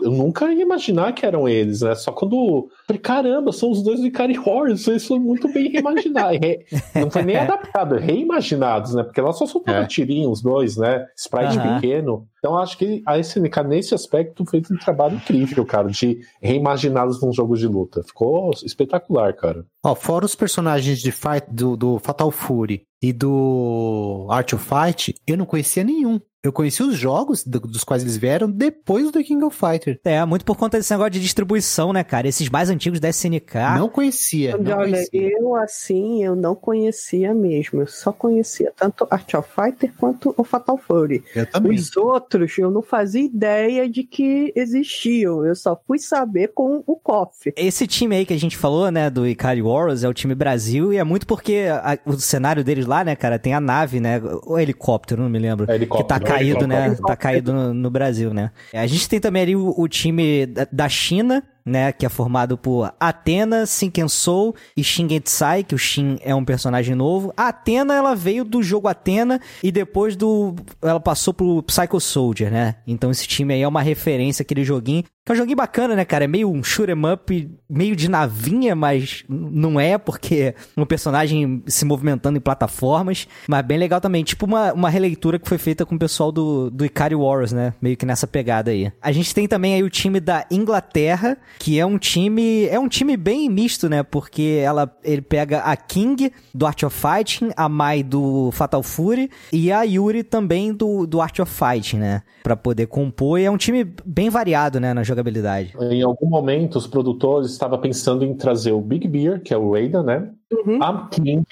[SPEAKER 3] eu nunca ia imaginar que eram eles, né? Só quando. Falei, caramba, são os dois do Ikari Horrors, eles foram muito bem reimaginados. Não foi nem adaptado, reimaginados, né? Porque lá só soltava é. tirinho, os dois, né? Sprite uhum. pequeno. Então acho que a SNK, nesse aspecto, fez um trabalho incrível, cara, de reimaginá-los num jogo de luta. Ficou espetacular, cara.
[SPEAKER 2] Ó, fora os personagens de fight, do, do Fatal Fury e do Art of Fight, eu não conhecia nenhum. Eu conheci os jogos dos quais eles vieram depois do King of
[SPEAKER 1] É, muito por conta desse negócio de distribuição, né, cara? Esses mais antigos da SNK.
[SPEAKER 2] Não conhecia. Não
[SPEAKER 5] Olha,
[SPEAKER 2] conhecia.
[SPEAKER 5] eu assim, eu não conhecia mesmo. Eu só conhecia tanto Art of Fighter quanto o Fatal Fury.
[SPEAKER 2] Eu também.
[SPEAKER 5] Os outros, eu não fazia ideia de que existiam. Eu só fui saber com o KOF.
[SPEAKER 1] Esse time aí que a gente falou, né, do Ikari Warriors, é o time Brasil, e é muito porque a, o cenário deles lá, né, cara, tem a nave, né, o helicóptero, não me lembro.
[SPEAKER 3] É helicóptero.
[SPEAKER 1] Que tá caído, né? Tá caído no, no, Brasil, né? A gente tem também ali o, o time da, da China, né, que é formado por Athena, Sinken Soul e Shingetsai, que o Shin é um personagem novo. A Athena, ela veio do jogo Athena e depois do ela passou pro Psycho Soldier, né? Então esse time aí é uma referência aquele joguinho que é um joguinho bacana, né, cara? É meio um shoot 'em up, meio de navinha, mas não é, porque um personagem se movimentando em plataformas. Mas bem legal também. Tipo uma, uma releitura que foi feita com o pessoal do, do Ikari Wars, né? Meio que nessa pegada aí. A gente tem também aí o time da Inglaterra, que é um time. É um time bem misto, né? Porque ela, ele pega a King do Art of Fighting, a Mai do Fatal Fury e a Yuri também do, do Art of Fighting, né? Pra poder compor. E é um time bem variado, né? Na jogabilidade.
[SPEAKER 3] Em algum momento, os produtores estavam pensando em trazer o Big Bear, que é o Raiden, né? Uhum. A King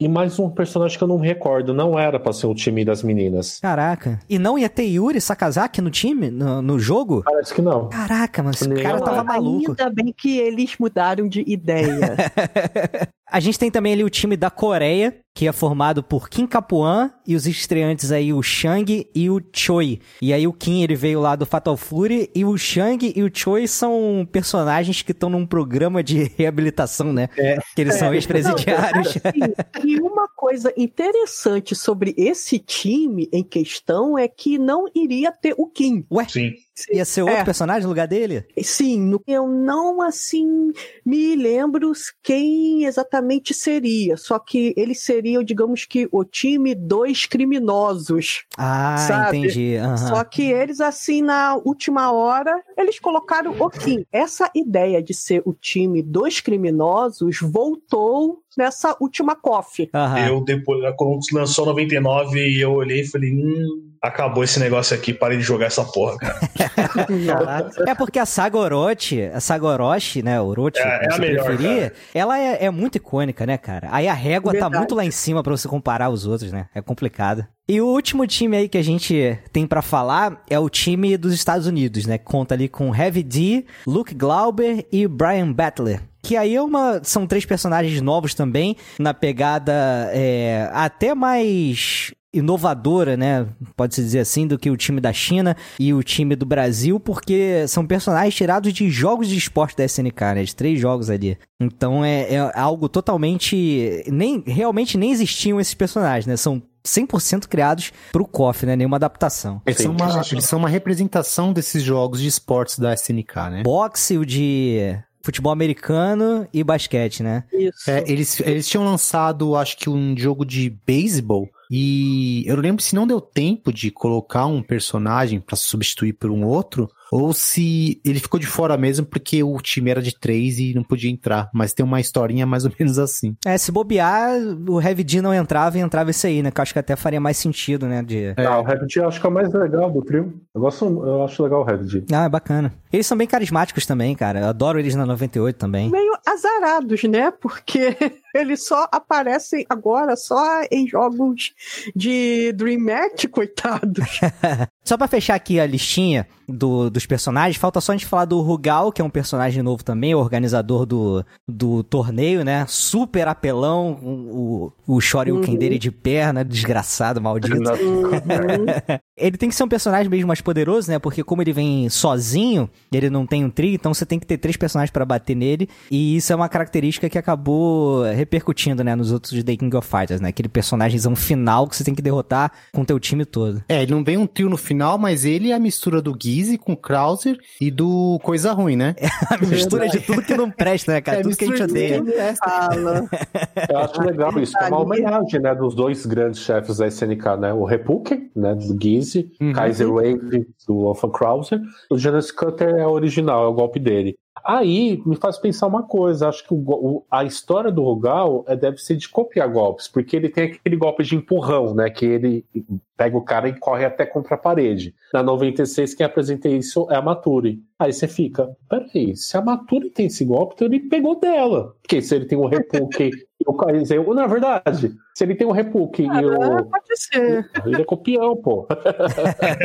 [SPEAKER 3] e mais um personagem que eu não me recordo. Não era pra ser o time das meninas.
[SPEAKER 1] Caraca. E não ia ter Yuri Sakazaki no time? No, no jogo?
[SPEAKER 3] Parece que não.
[SPEAKER 1] Caraca, mas esse cara tava maluco.
[SPEAKER 5] Ainda bem que eles mudaram de ideia.
[SPEAKER 1] A gente tem também ali o time da Coreia, que é formado por Kim Capuan e os estreantes aí o Shang e o Choi. E aí o Kim ele veio lá do Fatal Fury e o Shang e o Choi são personagens que estão num programa de reabilitação, né? É. Que eles é. são ex-presidiários.
[SPEAKER 5] Assim, e uma coisa interessante sobre esse time em questão é que não iria ter o Kim.
[SPEAKER 1] Ué?
[SPEAKER 4] Sim.
[SPEAKER 1] Ia ser outro é. personagem no lugar dele?
[SPEAKER 5] Sim, eu não assim me lembro quem exatamente seria. Só que eles seriam, digamos que, o time dos criminosos.
[SPEAKER 1] Ah,
[SPEAKER 5] sabe?
[SPEAKER 1] entendi. Uhum.
[SPEAKER 5] Só que eles, assim, na última hora, eles colocaram o Kim. Essa ideia de ser o time dos criminosos voltou nessa última KOF.
[SPEAKER 4] Uhum. Eu, depois, quando lançou 99, eu olhei e falei, hum, acabou esse negócio aqui, parei de jogar essa porra, cara.
[SPEAKER 1] é porque a saga Orochi, a saga Orochi, né, Orochi,
[SPEAKER 4] é, é a melhor, preferir,
[SPEAKER 1] ela é, é, muito icônica, né, cara? Aí a régua Verdade. tá muito lá em cima para você comparar os outros, né? É complicado. E o último time aí que a gente tem para falar é o time dos Estados Unidos, né? Conta ali com Heavy D, Luke Glauber e Brian Battler. Que aí é uma, são três personagens novos também, na pegada é, até mais inovadora, né? Pode-se dizer assim, do que o time da China e o time do Brasil, porque são personagens tirados de jogos de esporte da SNK, né? De três jogos ali. Então é, é algo totalmente. Nem, realmente nem existiam esses personagens, né? São 100% criados pro KOF, né? Nenhuma adaptação.
[SPEAKER 2] Eles são, uma, eles são uma representação desses jogos de esportes da SNK, né?
[SPEAKER 1] Boxe, o de futebol americano e basquete, né?
[SPEAKER 2] Isso. É, eles, eles tinham lançado, acho que um jogo de beisebol e eu lembro se não deu tempo de colocar um personagem para substituir por um outro, ou se ele ficou de fora mesmo porque o time era de três e não podia entrar. Mas tem uma historinha mais ou menos assim.
[SPEAKER 1] É, se bobear, o Heavy D não entrava e entrava esse aí, né? Que eu acho que até faria mais sentido, né? De...
[SPEAKER 3] É. Ah, o Heavy D eu acho que é o mais legal do trio. Eu, gosto, eu acho legal o Heavy D.
[SPEAKER 1] Ah, é bacana. Eles são bem carismáticos também, cara. Eu adoro eles na 98 também.
[SPEAKER 5] Meio azarados, né? Porque eles só aparecem agora só em jogos de Dream Match, coitados.
[SPEAKER 1] só para fechar aqui a listinha, do- dos personagens. Falta só a gente falar do Rugal, que é um personagem novo também, o organizador do, do torneio, né? Super apelão, o, o Shoryuken
[SPEAKER 5] Uhum.
[SPEAKER 1] dele de perna, desgraçado, maldito. Ele tem que ser um personagem mesmo mais poderoso, né? Porque como ele vem sozinho, ele não tem um trio, então você tem que ter três personagens pra bater nele. E isso é uma característica que acabou repercutindo, né, nos outros The King of Fighters, né? Aquele personagemzão final que você tem que derrotar com o teu time todo.
[SPEAKER 2] É, ele não vem um trio no final, mas ele é a mistura do Gizzy com Krauser e do Coisa Ruim, né?
[SPEAKER 1] A mistura de tudo que não presta, né, cara?
[SPEAKER 2] É,
[SPEAKER 1] tudo que a gente odeia.
[SPEAKER 3] Eu acho legal isso, é uma homenagem, né, dos dois grandes chefes da SNK, né, o Repuken, né, do Gizzy,
[SPEAKER 2] Uhum.
[SPEAKER 3] Kaiser Wave, do Wolfgang Krauser, o Jonas Cutter é original, é o golpe dele. Aí me faz pensar uma coisa, acho que o o- a história do Rugal é, deve ser de copiar golpes, porque ele tem aquele golpe de empurrão, né, que ele pega o cara e corre até contra a parede. Na 96, quem apresenta isso é a Maturi. Aí você fica, peraí, se a Maturi tem esse golpe, então ele pegou dela. Porque se ele tem e o Kaiser, ou na verdade, se ele tem o Repuken e
[SPEAKER 5] Ah,
[SPEAKER 3] o...
[SPEAKER 5] pode ser.
[SPEAKER 3] Ele é copião, pô.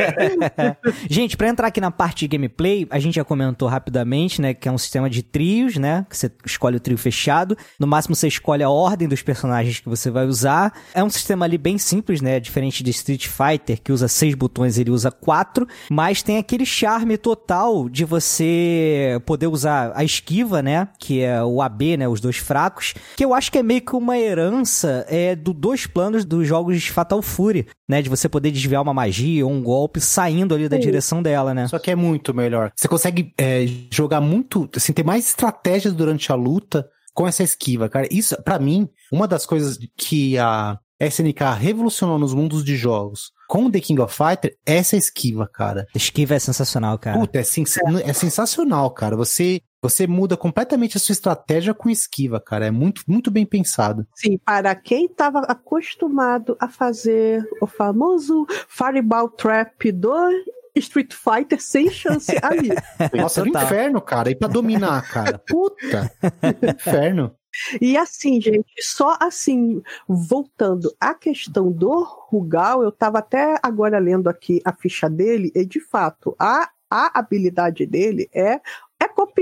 [SPEAKER 1] Gente, pra entrar aqui na parte de gameplay, a gente já comentou rapidamente, né, que é um sistema de trios, né, que você escolhe o trio fechado. No máximo você escolhe a ordem dos personagens que você vai usar. É um sistema ali bem simples, né, diferente de Street Fighter, que usa seis botões, ele usa quatro, mas tem aquele charme total de você poder usar a esquiva, né, que é o AB, né, os dois fracos, que eu acho que é meio que uma herança é, do dois planos dos jogos de Fatal Fury, né, de você poder desviar uma magia ou um golpe saindo ali da
[SPEAKER 5] Sim.
[SPEAKER 1] direção dela, né?
[SPEAKER 2] Só que é muito melhor. Você consegue é, jogar muito, assim, ter mais estratégias durante a luta com essa esquiva, cara. Isso, pra mim, uma das coisas que a SNK revolucionou nos mundos de jogos com The King of Fighter é essa esquiva, cara.
[SPEAKER 1] Esquiva é sensacional, cara.
[SPEAKER 2] Puta, é, sens- é sensacional, cara. Você você muda completamente a sua estratégia com esquiva, cara. É muito, muito bem pensado.
[SPEAKER 5] Sim, para quem estava acostumado a fazer o famoso Fireball Trap do Street Fighter sem chance ali.
[SPEAKER 2] Nossa, era um inferno, cara. E pra dominar, cara. Puta. Inferno.
[SPEAKER 5] E assim, gente, só assim, voltando à questão do Rugal, eu estava até agora lendo aqui a ficha dele, e de fato, a, a habilidade dele é,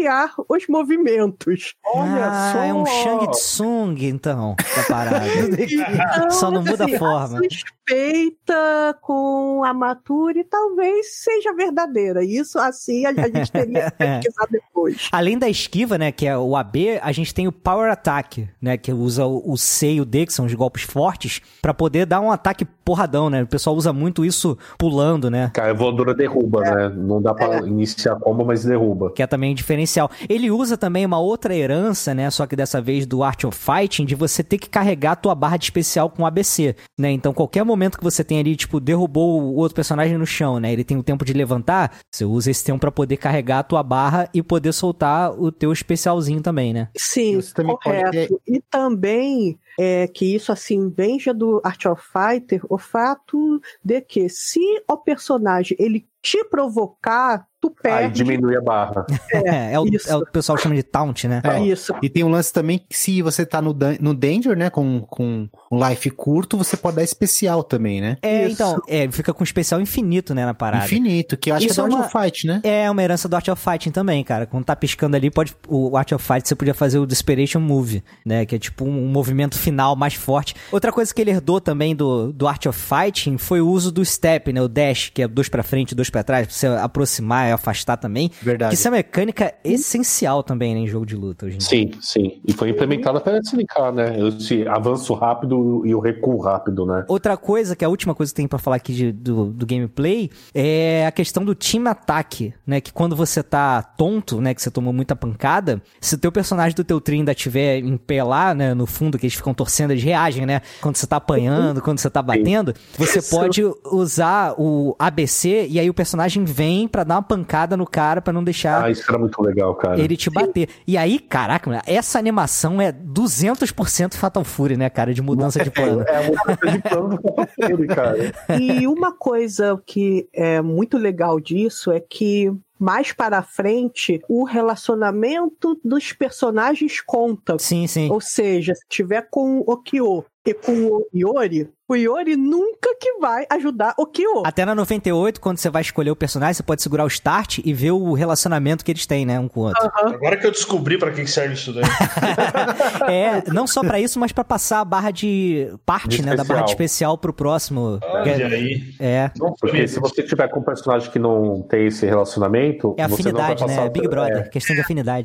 [SPEAKER 5] é copiar os movimentos.
[SPEAKER 1] ah, é um Shang Tsung, então, da parada.
[SPEAKER 5] Então,
[SPEAKER 1] Só não muda a
[SPEAKER 5] assim,
[SPEAKER 1] forma.
[SPEAKER 5] suspeita com a Maturi talvez seja verdadeira. Isso, assim, a, a gente teria que pesquisar depois.
[SPEAKER 1] Além da esquiva, né, que é o AB, a gente tem o Power Attack, né, que usa o, o C e o D, que são os golpes fortes, pra poder dar um ataque porradão, né? O pessoal usa muito isso pulando, né?
[SPEAKER 3] Cara, a voadora derruba, né? Não dá pra iniciar combo, mas derruba.
[SPEAKER 1] Que é também um diferencial. Ele usa também uma outra herança, né? Só que dessa vez do Art of Fighting, de você ter que carregar a tua barra de especial com ABC, né? Então, qualquer momento que você tem ali, tipo, derrubou o outro personagem no chão, né? Ele tem o tempo de levantar, você usa esse tempo pra poder carregar a tua barra e poder soltar o teu especialzinho também, né?
[SPEAKER 5] Sim,
[SPEAKER 2] Você também pode
[SPEAKER 5] correto. E também é que isso assim venja do Art of Fighter o fato de que se o personagem ele te provocar, tu
[SPEAKER 3] Aí
[SPEAKER 5] perde.
[SPEAKER 3] diminui a barra.
[SPEAKER 1] É, é, o, é o que o pessoal chama de taunt, né?
[SPEAKER 2] É.
[SPEAKER 5] Isso.
[SPEAKER 2] E tem um lance também que se você tá no, no Danger, né, com, com um life curto, você pode dar especial também, né?
[SPEAKER 1] É,
[SPEAKER 5] Isso.
[SPEAKER 1] então, é, fica com especial infinito, né, na parada.
[SPEAKER 2] Infinito, que eu acho
[SPEAKER 1] Isso
[SPEAKER 2] que é
[SPEAKER 1] é
[SPEAKER 2] do
[SPEAKER 1] uma-
[SPEAKER 2] Art of Fight, né?
[SPEAKER 1] É uma herança do Art of Fighting também, cara. Quando tá piscando ali, pode o Art of Fight você podia fazer o Desperation Move, né? Que é tipo um movimento final mais forte. Outra coisa que ele herdou também do, do Art of Fighting foi o uso do step, né? O dash, que é dois pra frente dois pra trás, pra você aproximar e afastar também.
[SPEAKER 2] Verdade.
[SPEAKER 1] Que isso é uma mecânica essencial também né, em jogo de luta hoje em dia.
[SPEAKER 3] Sim, sim. E foi implementado até na SNK, né? Esse avanço rápido e o recuo rápido, né?
[SPEAKER 1] Outra coisa, que é a última coisa que tem pra falar aqui de- do, do gameplay, é a questão do time ataque, né? Que quando você tá tonto, né? Que você tomou muita pancada, se o teu personagem do teu trio ainda tiver em pé lá, né? No fundo, que eles ficam torcendo, eles reagem, né? Quando você tá apanhando, quando você tá batendo, você
[SPEAKER 5] Isso.
[SPEAKER 1] pode usar o ABC e aí o personagem vem pra dar uma pancada no cara pra não deixar
[SPEAKER 3] Ah, isso era muito legal, cara.
[SPEAKER 1] ele te bater. E aí, caraca, essa animação é 200% Fatal Fury, né, cara? De mudança de plano.
[SPEAKER 3] É a mudança de plano do Fatal Fury, cara.
[SPEAKER 5] E uma coisa que é muito legal disso é que mais para frente o relacionamento dos personagens conta.
[SPEAKER 1] Sim, sim.
[SPEAKER 5] Ou seja, se tiver com o Kyo e com o Iori, o Yori nunca que vai ajudar o Kyo.
[SPEAKER 1] Até na 98, quando você vai escolher o personagem, você pode segurar o start e ver o relacionamento que eles têm, né, um com o outro.
[SPEAKER 5] Aham.
[SPEAKER 4] Agora que eu descobri pra que serve isso daí.
[SPEAKER 1] É, não só pra isso, mas pra passar a barra de parte,
[SPEAKER 3] De
[SPEAKER 1] né, da barra de
[SPEAKER 3] especial.
[SPEAKER 1] pro próximo.
[SPEAKER 4] Olha aí.
[SPEAKER 1] É,
[SPEAKER 4] Não
[SPEAKER 3] Porque se você tiver com um personagem que não tem esse relacionamento,
[SPEAKER 1] é
[SPEAKER 3] você não vai
[SPEAKER 1] afinidade, né? Big Brother,
[SPEAKER 3] É.
[SPEAKER 1] questão de afinidade.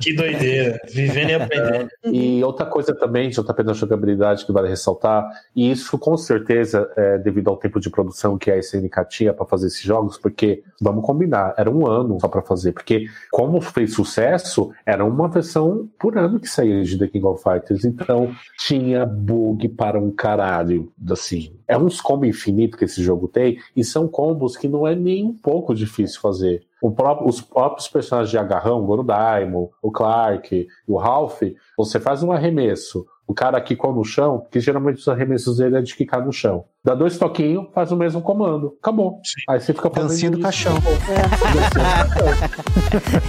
[SPEAKER 4] Que doideira. Vivendo e aprendendo.
[SPEAKER 3] E outra coisa também, JP, da jogabilidade que vale ressaltar, e isso com certeza é devido ao tempo de produção que a SNK tinha para fazer esses jogos, porque, vamos combinar, era um ano só para fazer, porque como fez sucesso, era uma versão por ano que saía de The King of Fighters, então tinha bug para um caralho, assim. É uns combos infinitos que esse jogo tem, e são combos que não é nem um pouco difícil fazer. Próprio- os próprios personagens de agarrão, o Gorodaimo, o Clark, o Ralph, você faz um arremesso, o cara quicou no chão, porque geralmente os arremessos dele é de quicar no chão. Dá dois toquinhos, faz o mesmo comando. Acabou. Aí você fica fazendo
[SPEAKER 2] Dancinha do caixão.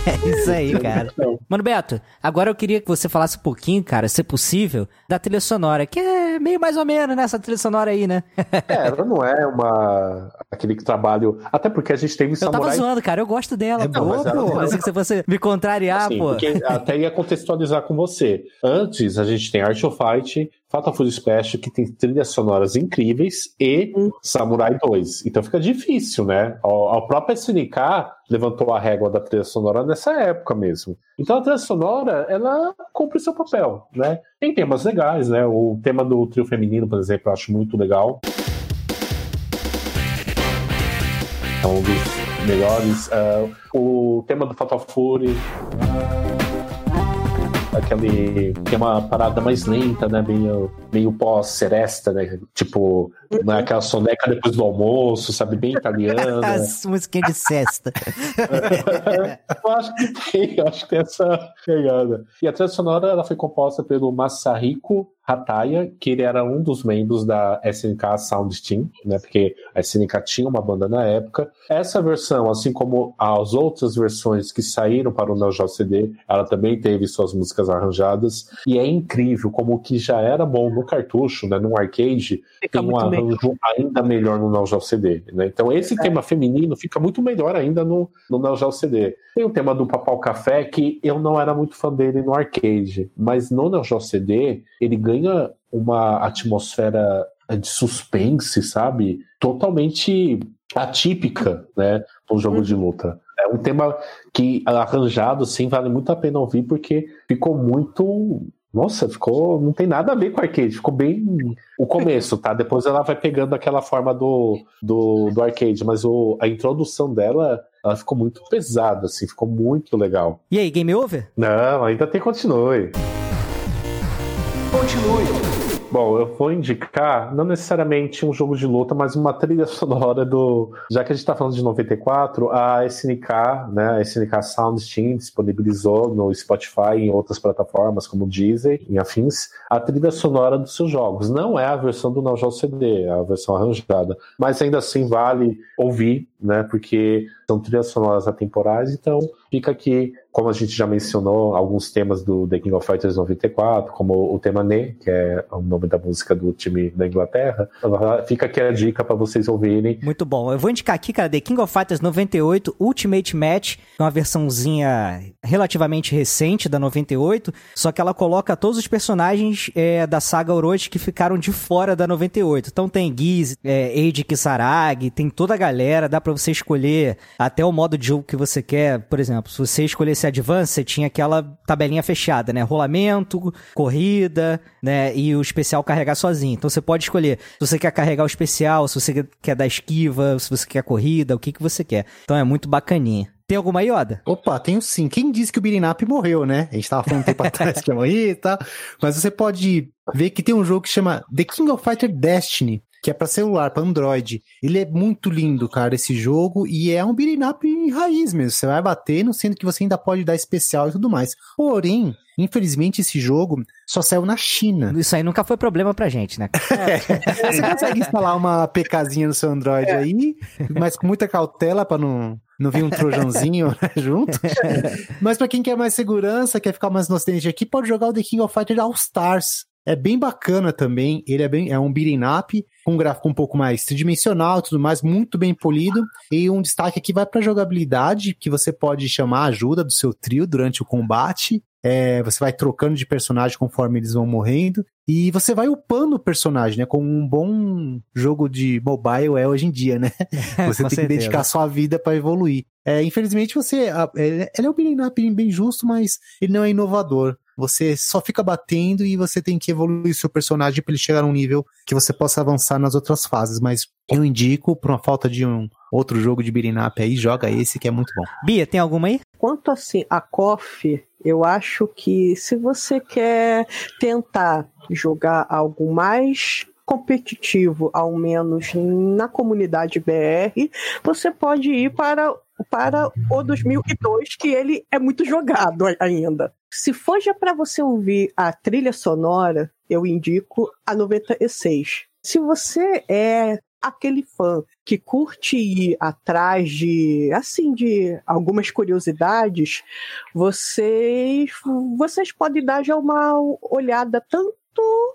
[SPEAKER 1] É isso aí, cara. Mano, Beto, agora eu queria que você falasse um pouquinho, cara, se possível, da trilha sonora, que é meio mais ou menos nessa trilha sonora aí, né?
[SPEAKER 3] É, ela não é uma aquele trabalho. Até porque a gente teve
[SPEAKER 1] Eu tava
[SPEAKER 3] Samurai.
[SPEAKER 1] zoando, cara, eu gosto dela,
[SPEAKER 2] É
[SPEAKER 1] pô.
[SPEAKER 2] boa,
[SPEAKER 3] mas
[SPEAKER 1] pô.
[SPEAKER 3] não é.
[SPEAKER 1] Pensei que você fosse me contrariar,
[SPEAKER 3] Assim,
[SPEAKER 1] pô.
[SPEAKER 3] porque até ia contextualizar com você. Antes, a gente tem Art of Fight, Fatal Fury Special, que tem trilhas sonoras incríveis, e Samurai 2. Então fica difícil, né? A, a própria SNK levantou a régua da trilha sonora nessa época mesmo. Então a trilha sonora, ela cumpre seu papel, né? Tem temas legais, né? O tema do trio feminino, por exemplo, eu acho muito legal. É um dos melhores. Ah, o tema do Fatal Fury. Aquele. Tem uma parada mais lenta, né? Meio, meio pós-seresta, né? Tipo, né? aquela soneca depois do almoço, sabe? Bem italiana.
[SPEAKER 1] As musiquinhas de cesta.
[SPEAKER 3] eu acho que tem, eu acho que tem essa pegada. E a trilha sonora ela foi composta pelo Masahiko Hataya, que ele era um dos membros da SNK Sound Team, né? Porque a SNK tinha uma banda na época. Essa versão, assim como as outras versões que saíram para o Neo Geo CD, ela também teve suas músicas arranjadas. E é incrível como o que já era bom no cartucho, né? No arcade,
[SPEAKER 5] Fica
[SPEAKER 3] tem um arranjo ainda melhor no Neo Geo CD, né? Então esse tema feminino fica muito melhor ainda no, no Neo Geo CD. Tem o tema do Papal Café que eu não era muito fã dele no arcade, mas no Neo Geo CD ele ganha uma atmosfera de suspense, sabe? Totalmente atípica, né? Para um jogo de luta. É um tema que arranjado, assim, vale muito a pena ouvir porque ficou muito nossa, ficou. Não tem nada a ver com arcade, ficou bem. O começo, tá? Depois ela vai pegando aquela forma do, do, do arcade, mas o, a introdução dela, ela ficou muito pesada, assim, ficou muito legal.
[SPEAKER 1] E aí, game over?
[SPEAKER 3] Não, ainda tem continue.
[SPEAKER 6] Continue.
[SPEAKER 3] Bom, eu vou indicar, não necessariamente um jogo de luta, mas uma trilha sonora do. Já que a gente tá falando de 94, a SNK, né? A SNK Sound Steam disponibilizou no Spotify e em outras plataformas, como o Deezer e afins, a trilha sonora dos seus jogos. Não é a versão do Neo Geo CD, é a versão arranjada. Mas ainda assim vale ouvir, né? Porque são trilhas sonoras atemporais, então fica aqui, como a gente já mencionou, alguns temas do The King of Fighters 94, como o tema Ne, que é o nome da música do time da Inglaterra. Fica aqui a dica para vocês ouvirem.
[SPEAKER 1] Muito bom. Eu vou indicar aqui, cara, The King of Fighters 98 Ultimate Match, é uma versãozinha relativamente recente da 98, só que ela coloca todos os personagens é, da saga Orochi que ficaram de fora da 98. Então tem Giz, é, Eiji Kisaragi, tem toda a galera, dá pra você escolher até o modo de jogo que você quer. Por exemplo, se você escolhesse Advance, você tinha aquela tabelinha fechada, né? Rolamento, corrida, né? E o especial carregar sozinho. Então você pode escolher se você quer carregar o especial, se você quer dar esquiva, se você quer corrida, o que, que você quer. Então é muito bacaninha. Tem alguma Yoda?
[SPEAKER 2] Opa, tenho sim. Quem disse que o Up morreu, né? A gente tava falando um tempo atrás que ia morrer e tal. Mas você pode ver que tem um jogo que chama The King of Fighter Destiny, que é pra celular, pra Android. Ele é muito lindo, cara, esse jogo, e é um beating up em raiz mesmo. Você vai batendo, sendo que você ainda pode dar especial e tudo mais. Porém, infelizmente, esse jogo só saiu na China.
[SPEAKER 1] Isso aí nunca foi problema pra gente, né?
[SPEAKER 2] Você consegue instalar uma PKzinha no seu Android aí, mas com muita cautela pra não, não vir um trojãozinho né, junto. Mas pra quem quer mais segurança, quer ficar mais nostálgico aqui, pode jogar o The King of Fighters All Stars. É bem bacana também. Ele é bem é um beating up com um gráfico um pouco mais tridimensional, tudo mais, muito bem polido. E um destaque aqui vai para jogabilidade, que você pode chamar a ajuda do seu trio durante o combate. É, você vai trocando de personagem conforme eles vão morrendo. E você vai upando o personagem, né? Como um bom jogo de mobile é hoje em dia, né? Você tem
[SPEAKER 1] Com
[SPEAKER 2] que
[SPEAKER 1] certeza.
[SPEAKER 2] dedicar sua vida para evoluir. É, infelizmente, você. é- Ele é um beat'em up bem justo, mas ele não é inovador. Você só fica batendo e você tem que evoluir seu personagem para ele chegar num nível que você possa avançar nas outras fases. Mas eu indico, por uma falta de um outro jogo de beat'em up aí, joga esse que é muito bom.
[SPEAKER 1] Bia, tem alguma aí?
[SPEAKER 5] Quanto assim a KOF, eu acho que se você quer tentar jogar algo mais competitivo, ao menos na comunidade BR, você pode ir para, para o 2002, que ele é muito jogado ainda. Se for já para você ouvir a trilha sonora, eu indico a 96. Se você é aquele fã que curte ir atrás de, assim, de algumas curiosidades, vocês, vocês podem dar já uma olhada tanto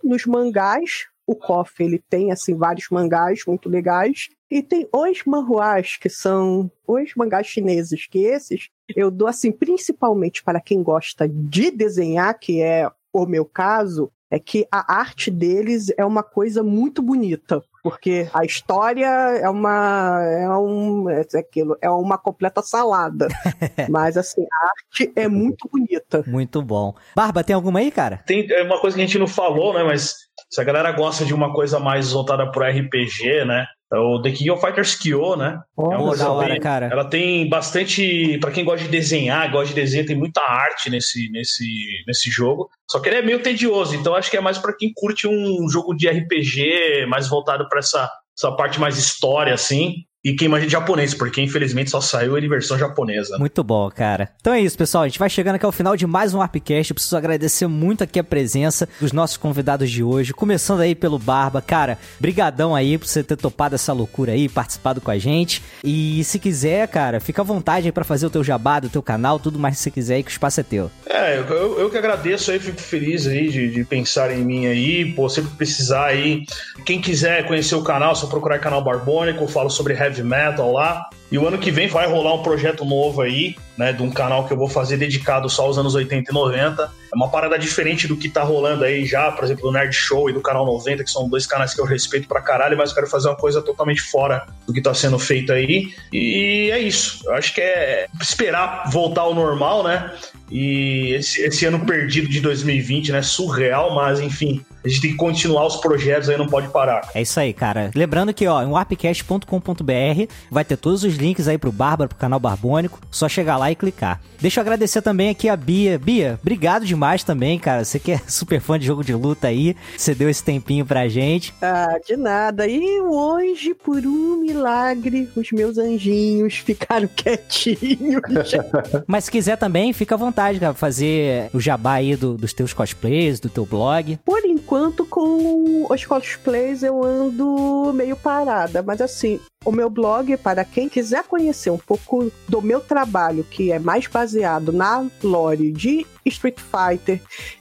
[SPEAKER 5] nos mangás, o KOF ele tem assim vários mangás muito legais e tem os manhuás que são os mangás chineses que esses eu dou assim principalmente para quem gosta de desenhar que é o meu caso é que a arte deles é uma coisa muito bonita, porque a história é uma é um é aquilo, é uma completa salada. Mas assim, a arte é muito bonita.
[SPEAKER 1] Muito bom. Barba, tem alguma aí, cara?
[SPEAKER 4] Tem é uma coisa que a gente não falou, né? Mas se a galera gosta de uma coisa mais voltada pro RPG, né? É O The King of Fighters Kyo, né? É uma
[SPEAKER 1] da hora,
[SPEAKER 4] bem-
[SPEAKER 1] cara.
[SPEAKER 4] Ela tem bastante. Pra quem gosta de desenhar, gosta de desenho, tem muita arte nesse, nesse, nesse jogo. Só que ele é meio tedioso, então acho que é mais pra quem curte um jogo de RPG, mais voltado pra essa, essa parte mais história, assim. E quem imagina de japonês, porque infelizmente só saiu ele em versão japonesa.
[SPEAKER 1] Muito bom, cara. Então é isso, pessoal. A gente vai chegando aqui ao final de mais um Arpcast. Eu preciso agradecer muito aqui a presença dos nossos convidados de hoje. Começando aí pelo Barba. Cara, brigadão aí por você ter topado essa loucura aí, participado com a gente. E se quiser, cara, fica à vontade aí pra fazer o teu jabá do teu canal, tudo mais que você quiser aí, que o espaço é teu.
[SPEAKER 4] É, eu, eu, que agradeço aí, fico feliz aí de, de pensar em mim aí, pô, sempre precisar aí. Quem quiser conhecer o canal, só procurar canal Barbônico, eu falo sobre heavy metal lá. E o ano que vem vai rolar um projeto novo aí, né, de um canal que eu vou fazer dedicado só aos anos 80 e 90. É uma parada diferente do que tá rolando aí já, por exemplo, do Nerd Show e do Canal 90, que são dois canais que eu respeito pra caralho, mas eu quero fazer uma coisa totalmente fora do que tá sendo feito aí. E é isso. Eu acho que é esperar voltar ao normal, né? E esse, esse ano perdido de 2020, né? Surreal, mas enfim, a gente tem que continuar os projetos aí, não pode parar.
[SPEAKER 1] É isso aí, cara. Lembrando que, ó, em warpcast.com.br vai ter todos os links aí pro Bárbara, pro canal Barbônico. Só chegar lá e clicar. Deixa eu agradecer também aqui a Bia. Bia, obrigado demais também, cara. Você que é super fã de jogo de luta aí, você deu esse tempinho pra gente.
[SPEAKER 5] Ah, de nada. E hoje, por um milagre, os meus anjinhos ficaram quietinhos.
[SPEAKER 1] Mas se quiser também, fica à vontade, cara, fazer o jabá aí do- dos teus cosplays, do teu blog.
[SPEAKER 5] Por enquanto, com os cosplays eu ando meio parada, mas assim, o meu blog, para quem quiser conhecer um pouco do meu trabalho, que é mais baseado na lore de Street Fighter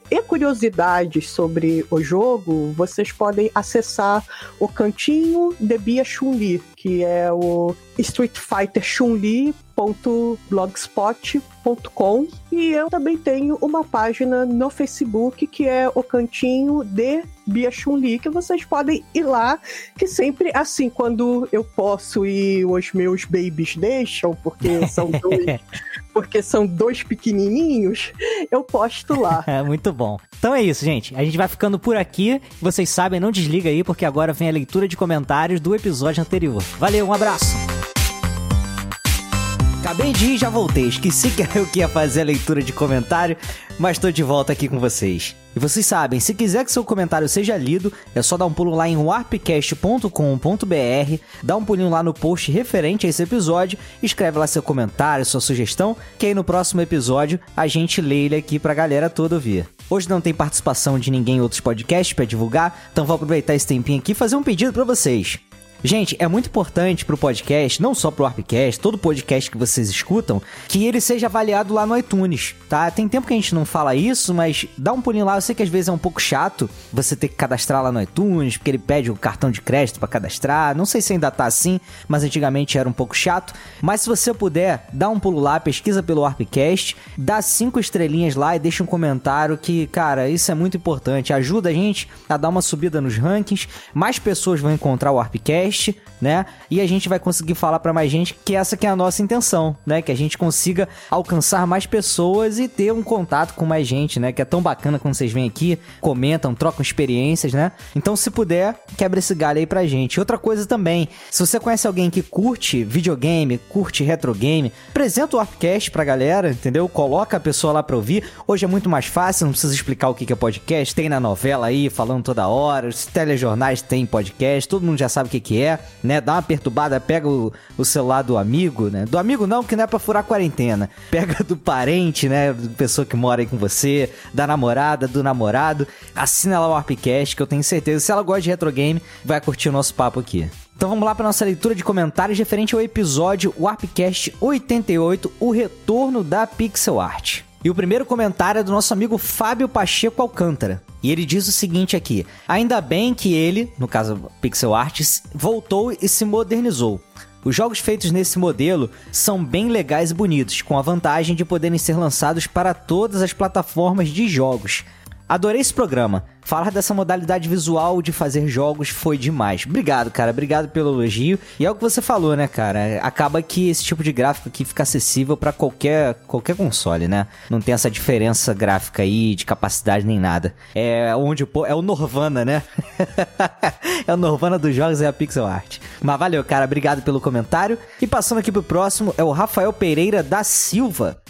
[SPEAKER 5] e curiosidades sobre o jogo, vocês podem acessar o cantinho de Bia Chun-Li, que é o Street Fighter Chun-Li blogspot.com e eu também tenho uma página no Facebook que é o cantinho de Bia Chun-Li que vocês podem ir lá que sempre assim quando eu posso e os meus babies deixam porque são dois porque são dois pequenininhos eu posto lá
[SPEAKER 1] É muito bom. Então é isso, gente. A gente vai ficando por aqui. Vocês sabem, não desliga aí, porque agora vem a leitura de comentários do episódio anterior. Valeu, um abraço! Acabei de ir e já voltei. Esqueci que eu que ia fazer a leitura de comentário, mas tô de volta aqui com vocês. E vocês sabem, se quiser que seu comentário seja lido, é só dar um pulo lá em warpcast.com.br, dá um pulinho lá no post referente a esse episódio, escreve lá seu comentário, sua sugestão, que aí no próximo episódio a gente lê ele aqui pra galera toda ouvir. Hoje não tem participação de ninguém em outros podcasts pra divulgar, então vou aproveitar esse tempinho aqui e fazer um pedido pra vocês. Gente, é muito importante pro podcast, não só pro Warpcast, todo podcast que vocês escutam, que ele seja avaliado lá no iTunes, tá? Tem tempo que a gente não fala isso, mas dá um pulinho lá. Eu sei que às vezes é um pouco chato você ter que cadastrar lá no iTunes, porque ele pede o cartão de crédito para cadastrar. Não sei se ainda tá assim, mas antigamente era um pouco chato. Mas se você puder, dá um pulo lá, pesquisa pelo Warpcast, dá cinco estrelinhas lá e deixa um comentário que, cara, isso é muito importante. Ajuda a gente a dar uma subida nos rankings, mais pessoas vão encontrar o Warpcast né? E a gente vai conseguir falar para mais gente que essa que é a nossa intenção, né? Que a gente consiga alcançar mais pessoas e ter um contato com mais gente, né? Que é tão bacana quando vocês vêm aqui, comentam, trocam experiências, né? Então, se puder, quebra esse galho aí pra gente. Outra coisa também, se você conhece alguém que curte videogame, curte retro game, apresenta o Warpcast pra galera, entendeu? Coloca a pessoa lá pra ouvir. Hoje é muito mais fácil, não precisa explicar o que é podcast. Tem na novela aí, falando toda hora. Os telejornais tem podcast, todo mundo já sabe o que é, né? Dá uma perturbada, pega o, o celular do amigo, né? Do amigo não, que não é pra furar quarentena. Pega do parente, né? Da pessoa que mora aí com você, da namorada, do namorado. Assina lá o Warpcast, que eu tenho certeza, se ela gosta de retro game, vai curtir o nosso papo aqui. Então vamos lá para nossa leitura de comentários referente ao episódio Warpcast 88, o retorno da pixel art. E o primeiro comentário é do nosso amigo Fábio Pacheco Alcântara. E ele diz o seguinte aqui: Ainda bem que ele, no caso Pixel Arts, voltou e se modernizou. Os jogos feitos nesse modelo são bem legais e bonitos, com a vantagem de poderem ser lançados para todas as plataformas de jogos. Adorei esse programa. Falar dessa modalidade visual de fazer jogos foi demais. Obrigado, cara. Obrigado pelo elogio. E é o que você falou, né, cara? Acaba que esse tipo de gráfico aqui fica acessível para qualquer, qualquer console, né? Não tem essa diferença gráfica aí de capacidade nem nada. É onde é o Norvana, né? é o Norvana dos jogos é a pixel art. Mas valeu, cara. Obrigado pelo comentário. E passando aqui pro próximo é o Rafael Pereira da Silva.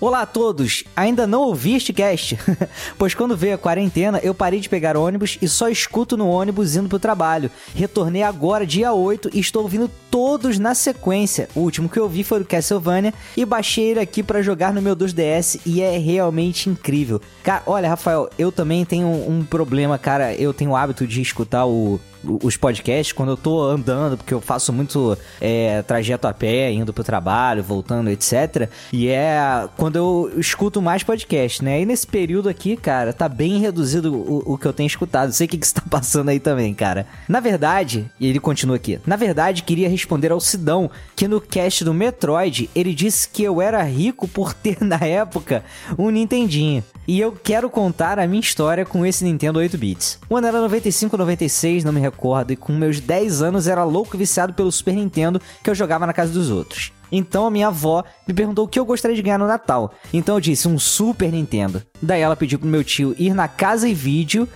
[SPEAKER 1] Olá a todos! Ainda não ouvi este cast? pois quando veio a quarentena, eu parei de pegar ônibus e só escuto no ônibus indo pro trabalho. Retornei agora, dia 8, e estou ouvindo todos na sequência. O último que eu vi foi o Castlevania e baixei ele aqui para jogar no meu 2DS e é realmente incrível. Cara, olha, Rafael, eu também tenho um problema, cara. Eu tenho o hábito de escutar o os podcasts quando eu tô andando, porque eu faço muito é, trajeto a pé, indo pro trabalho, voltando, etc. E é quando eu escuto mais podcast, né? E nesse período aqui, cara, tá bem reduzido o, o que eu tenho escutado. Sei o que, que está passando aí também, cara. Na verdade, e ele continua aqui. Na verdade, queria responder ao Sidão que no cast do Metroid ele disse que eu era rico por ter na época um Nintendinho. E eu quero contar a minha história com esse Nintendo 8 bits. O ano era 95, 96, não me recordo, e com meus 10 anos era louco viciado pelo Super Nintendo que eu jogava na casa dos outros. Então a minha avó me perguntou o que eu gostaria de ganhar no Natal. Então eu disse um Super Nintendo. Daí ela pediu pro meu tio ir na casa e vídeo.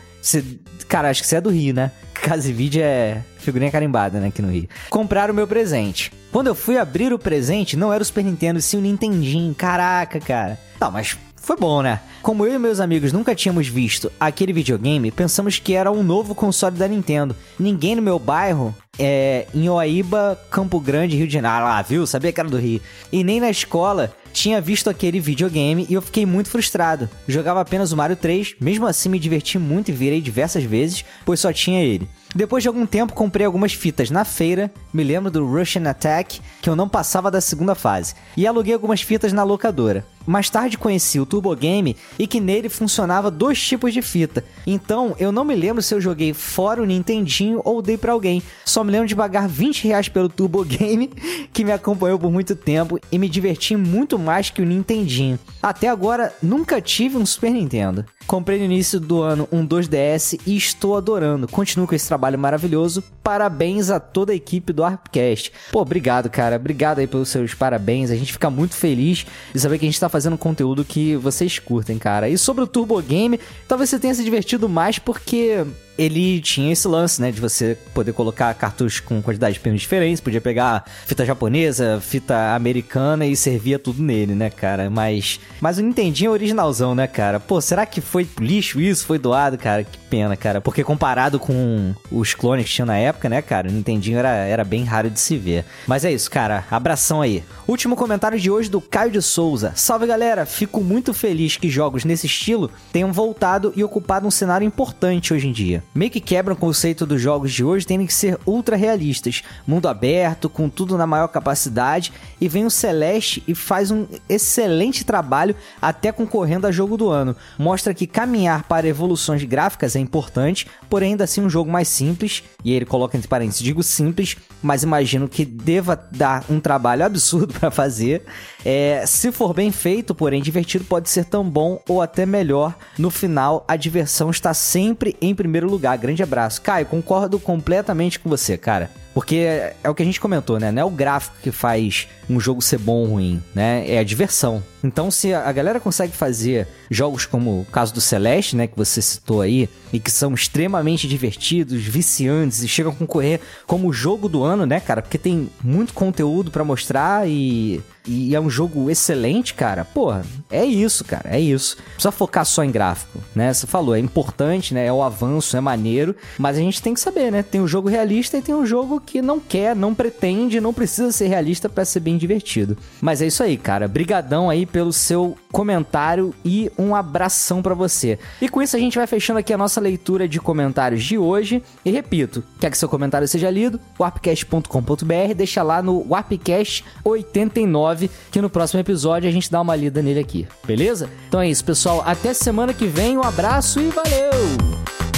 [SPEAKER 1] Cara, acho que você é do Rio, né? Casa e vídeo é figurinha carimbada, né, aqui no Rio. Comprar o meu presente. Quando eu fui abrir o presente, não era o Super Nintendo, sim o Nintendinho. Caraca, cara. Não, mas foi bom, né? Como eu e meus amigos nunca tínhamos visto aquele videogame, pensamos que era um novo console da Nintendo. Ninguém no meu bairro, é, em Oaíba, Campo Grande, Rio de Janeiro, ah lá, viu? Sabia que era do Rio. E nem na escola tinha visto aquele videogame e eu fiquei muito frustrado. Jogava apenas o Mario 3, mesmo assim me diverti muito e virei diversas vezes, pois só tinha ele. Depois de algum tempo, comprei algumas fitas na feira, me lembro do Russian Attack, que eu não passava da segunda fase, e aluguei algumas fitas na locadora. Mais tarde conheci o Turbo Game e que nele funcionava dois tipos de fita. Então eu não me lembro se eu joguei fora o Nintendinho ou dei para alguém. Só me lembro de pagar 20 reais pelo Turbo Game, que me acompanhou por muito tempo e me diverti muito mais que o Nintendinho. Até agora nunca tive um Super Nintendo. Comprei no início do ano um 2DS e estou adorando. Continuo com esse trabalho maravilhoso. Parabéns a toda a equipe do Arpcast. Pô, obrigado, cara. Obrigado aí pelos seus parabéns. A gente fica muito feliz de saber que a gente tá fazendo conteúdo que vocês curtem, cara. E sobre o Turbo Game, talvez você tenha se divertido mais porque ele tinha esse lance, né? De você poder colocar cartuchos com quantidade de pinos diferentes, podia pegar fita japonesa, fita americana e servia tudo nele, né, cara? Mas, mas o Nintendinho é originalzão, né, cara? Pô, será que foi lixo isso? Foi doado, cara? Que pena, cara. Porque comparado com os clones que tinha na época, né, cara? O Nintendinho era, era bem raro de se ver. Mas é isso, cara. Abração aí. Último comentário de hoje do Caio de Souza. Salve, galera! Fico muito feliz que jogos nesse estilo tenham voltado e ocupado um cenário importante hoje em dia. meio que quebram o conceito dos jogos de hoje, terem que ser ultra realistas, mundo aberto, com tudo na maior capacidade, e vem o Celeste e faz um excelente trabalho, até concorrendo a jogo do ano. Mostra que caminhar para evoluções gráficas é importante, porém ainda assim um jogo mais simples, e ele coloca entre parênteses, digo simples, mas imagino que deva dar um trabalho absurdo para fazer. É, se for bem feito, porém divertido, pode ser tão bom ou até melhor. No final, a diversão está sempre em primeiro lugar. Grande abraço. Caio, concordo completamente com você, cara. Porque é o que a gente comentou, né? Não é o gráfico que faz um jogo ser bom ou ruim, né? É a diversão. Então, se a galera consegue fazer jogos como o caso do Celeste, né, que você citou aí, e que são extremamente divertidos, viciantes e chegam a concorrer como o jogo do ano, né, cara? Porque tem muito conteúdo para mostrar e e é um jogo excelente, cara, porra, é isso, cara, é isso. Não precisa focar só em gráfico, né? Você falou, é importante, né? É o avanço, é maneiro, mas a gente tem que saber, né? Tem um jogo realista e tem um jogo que não quer, não pretende, não precisa ser realista para ser bem divertido. Mas é isso aí, cara. Brigadão aí pelo seu comentário e um abração para você. E com isso a gente vai fechando aqui a nossa leitura de comentários de hoje. E repito, quer que seu comentário seja lido? warpcast.com.br, deixa lá no warpcast 89 que no próximo episódio a gente dá uma lida nele aqui, beleza? Então é isso, pessoal. Até semana que vem, um abraço e valeu!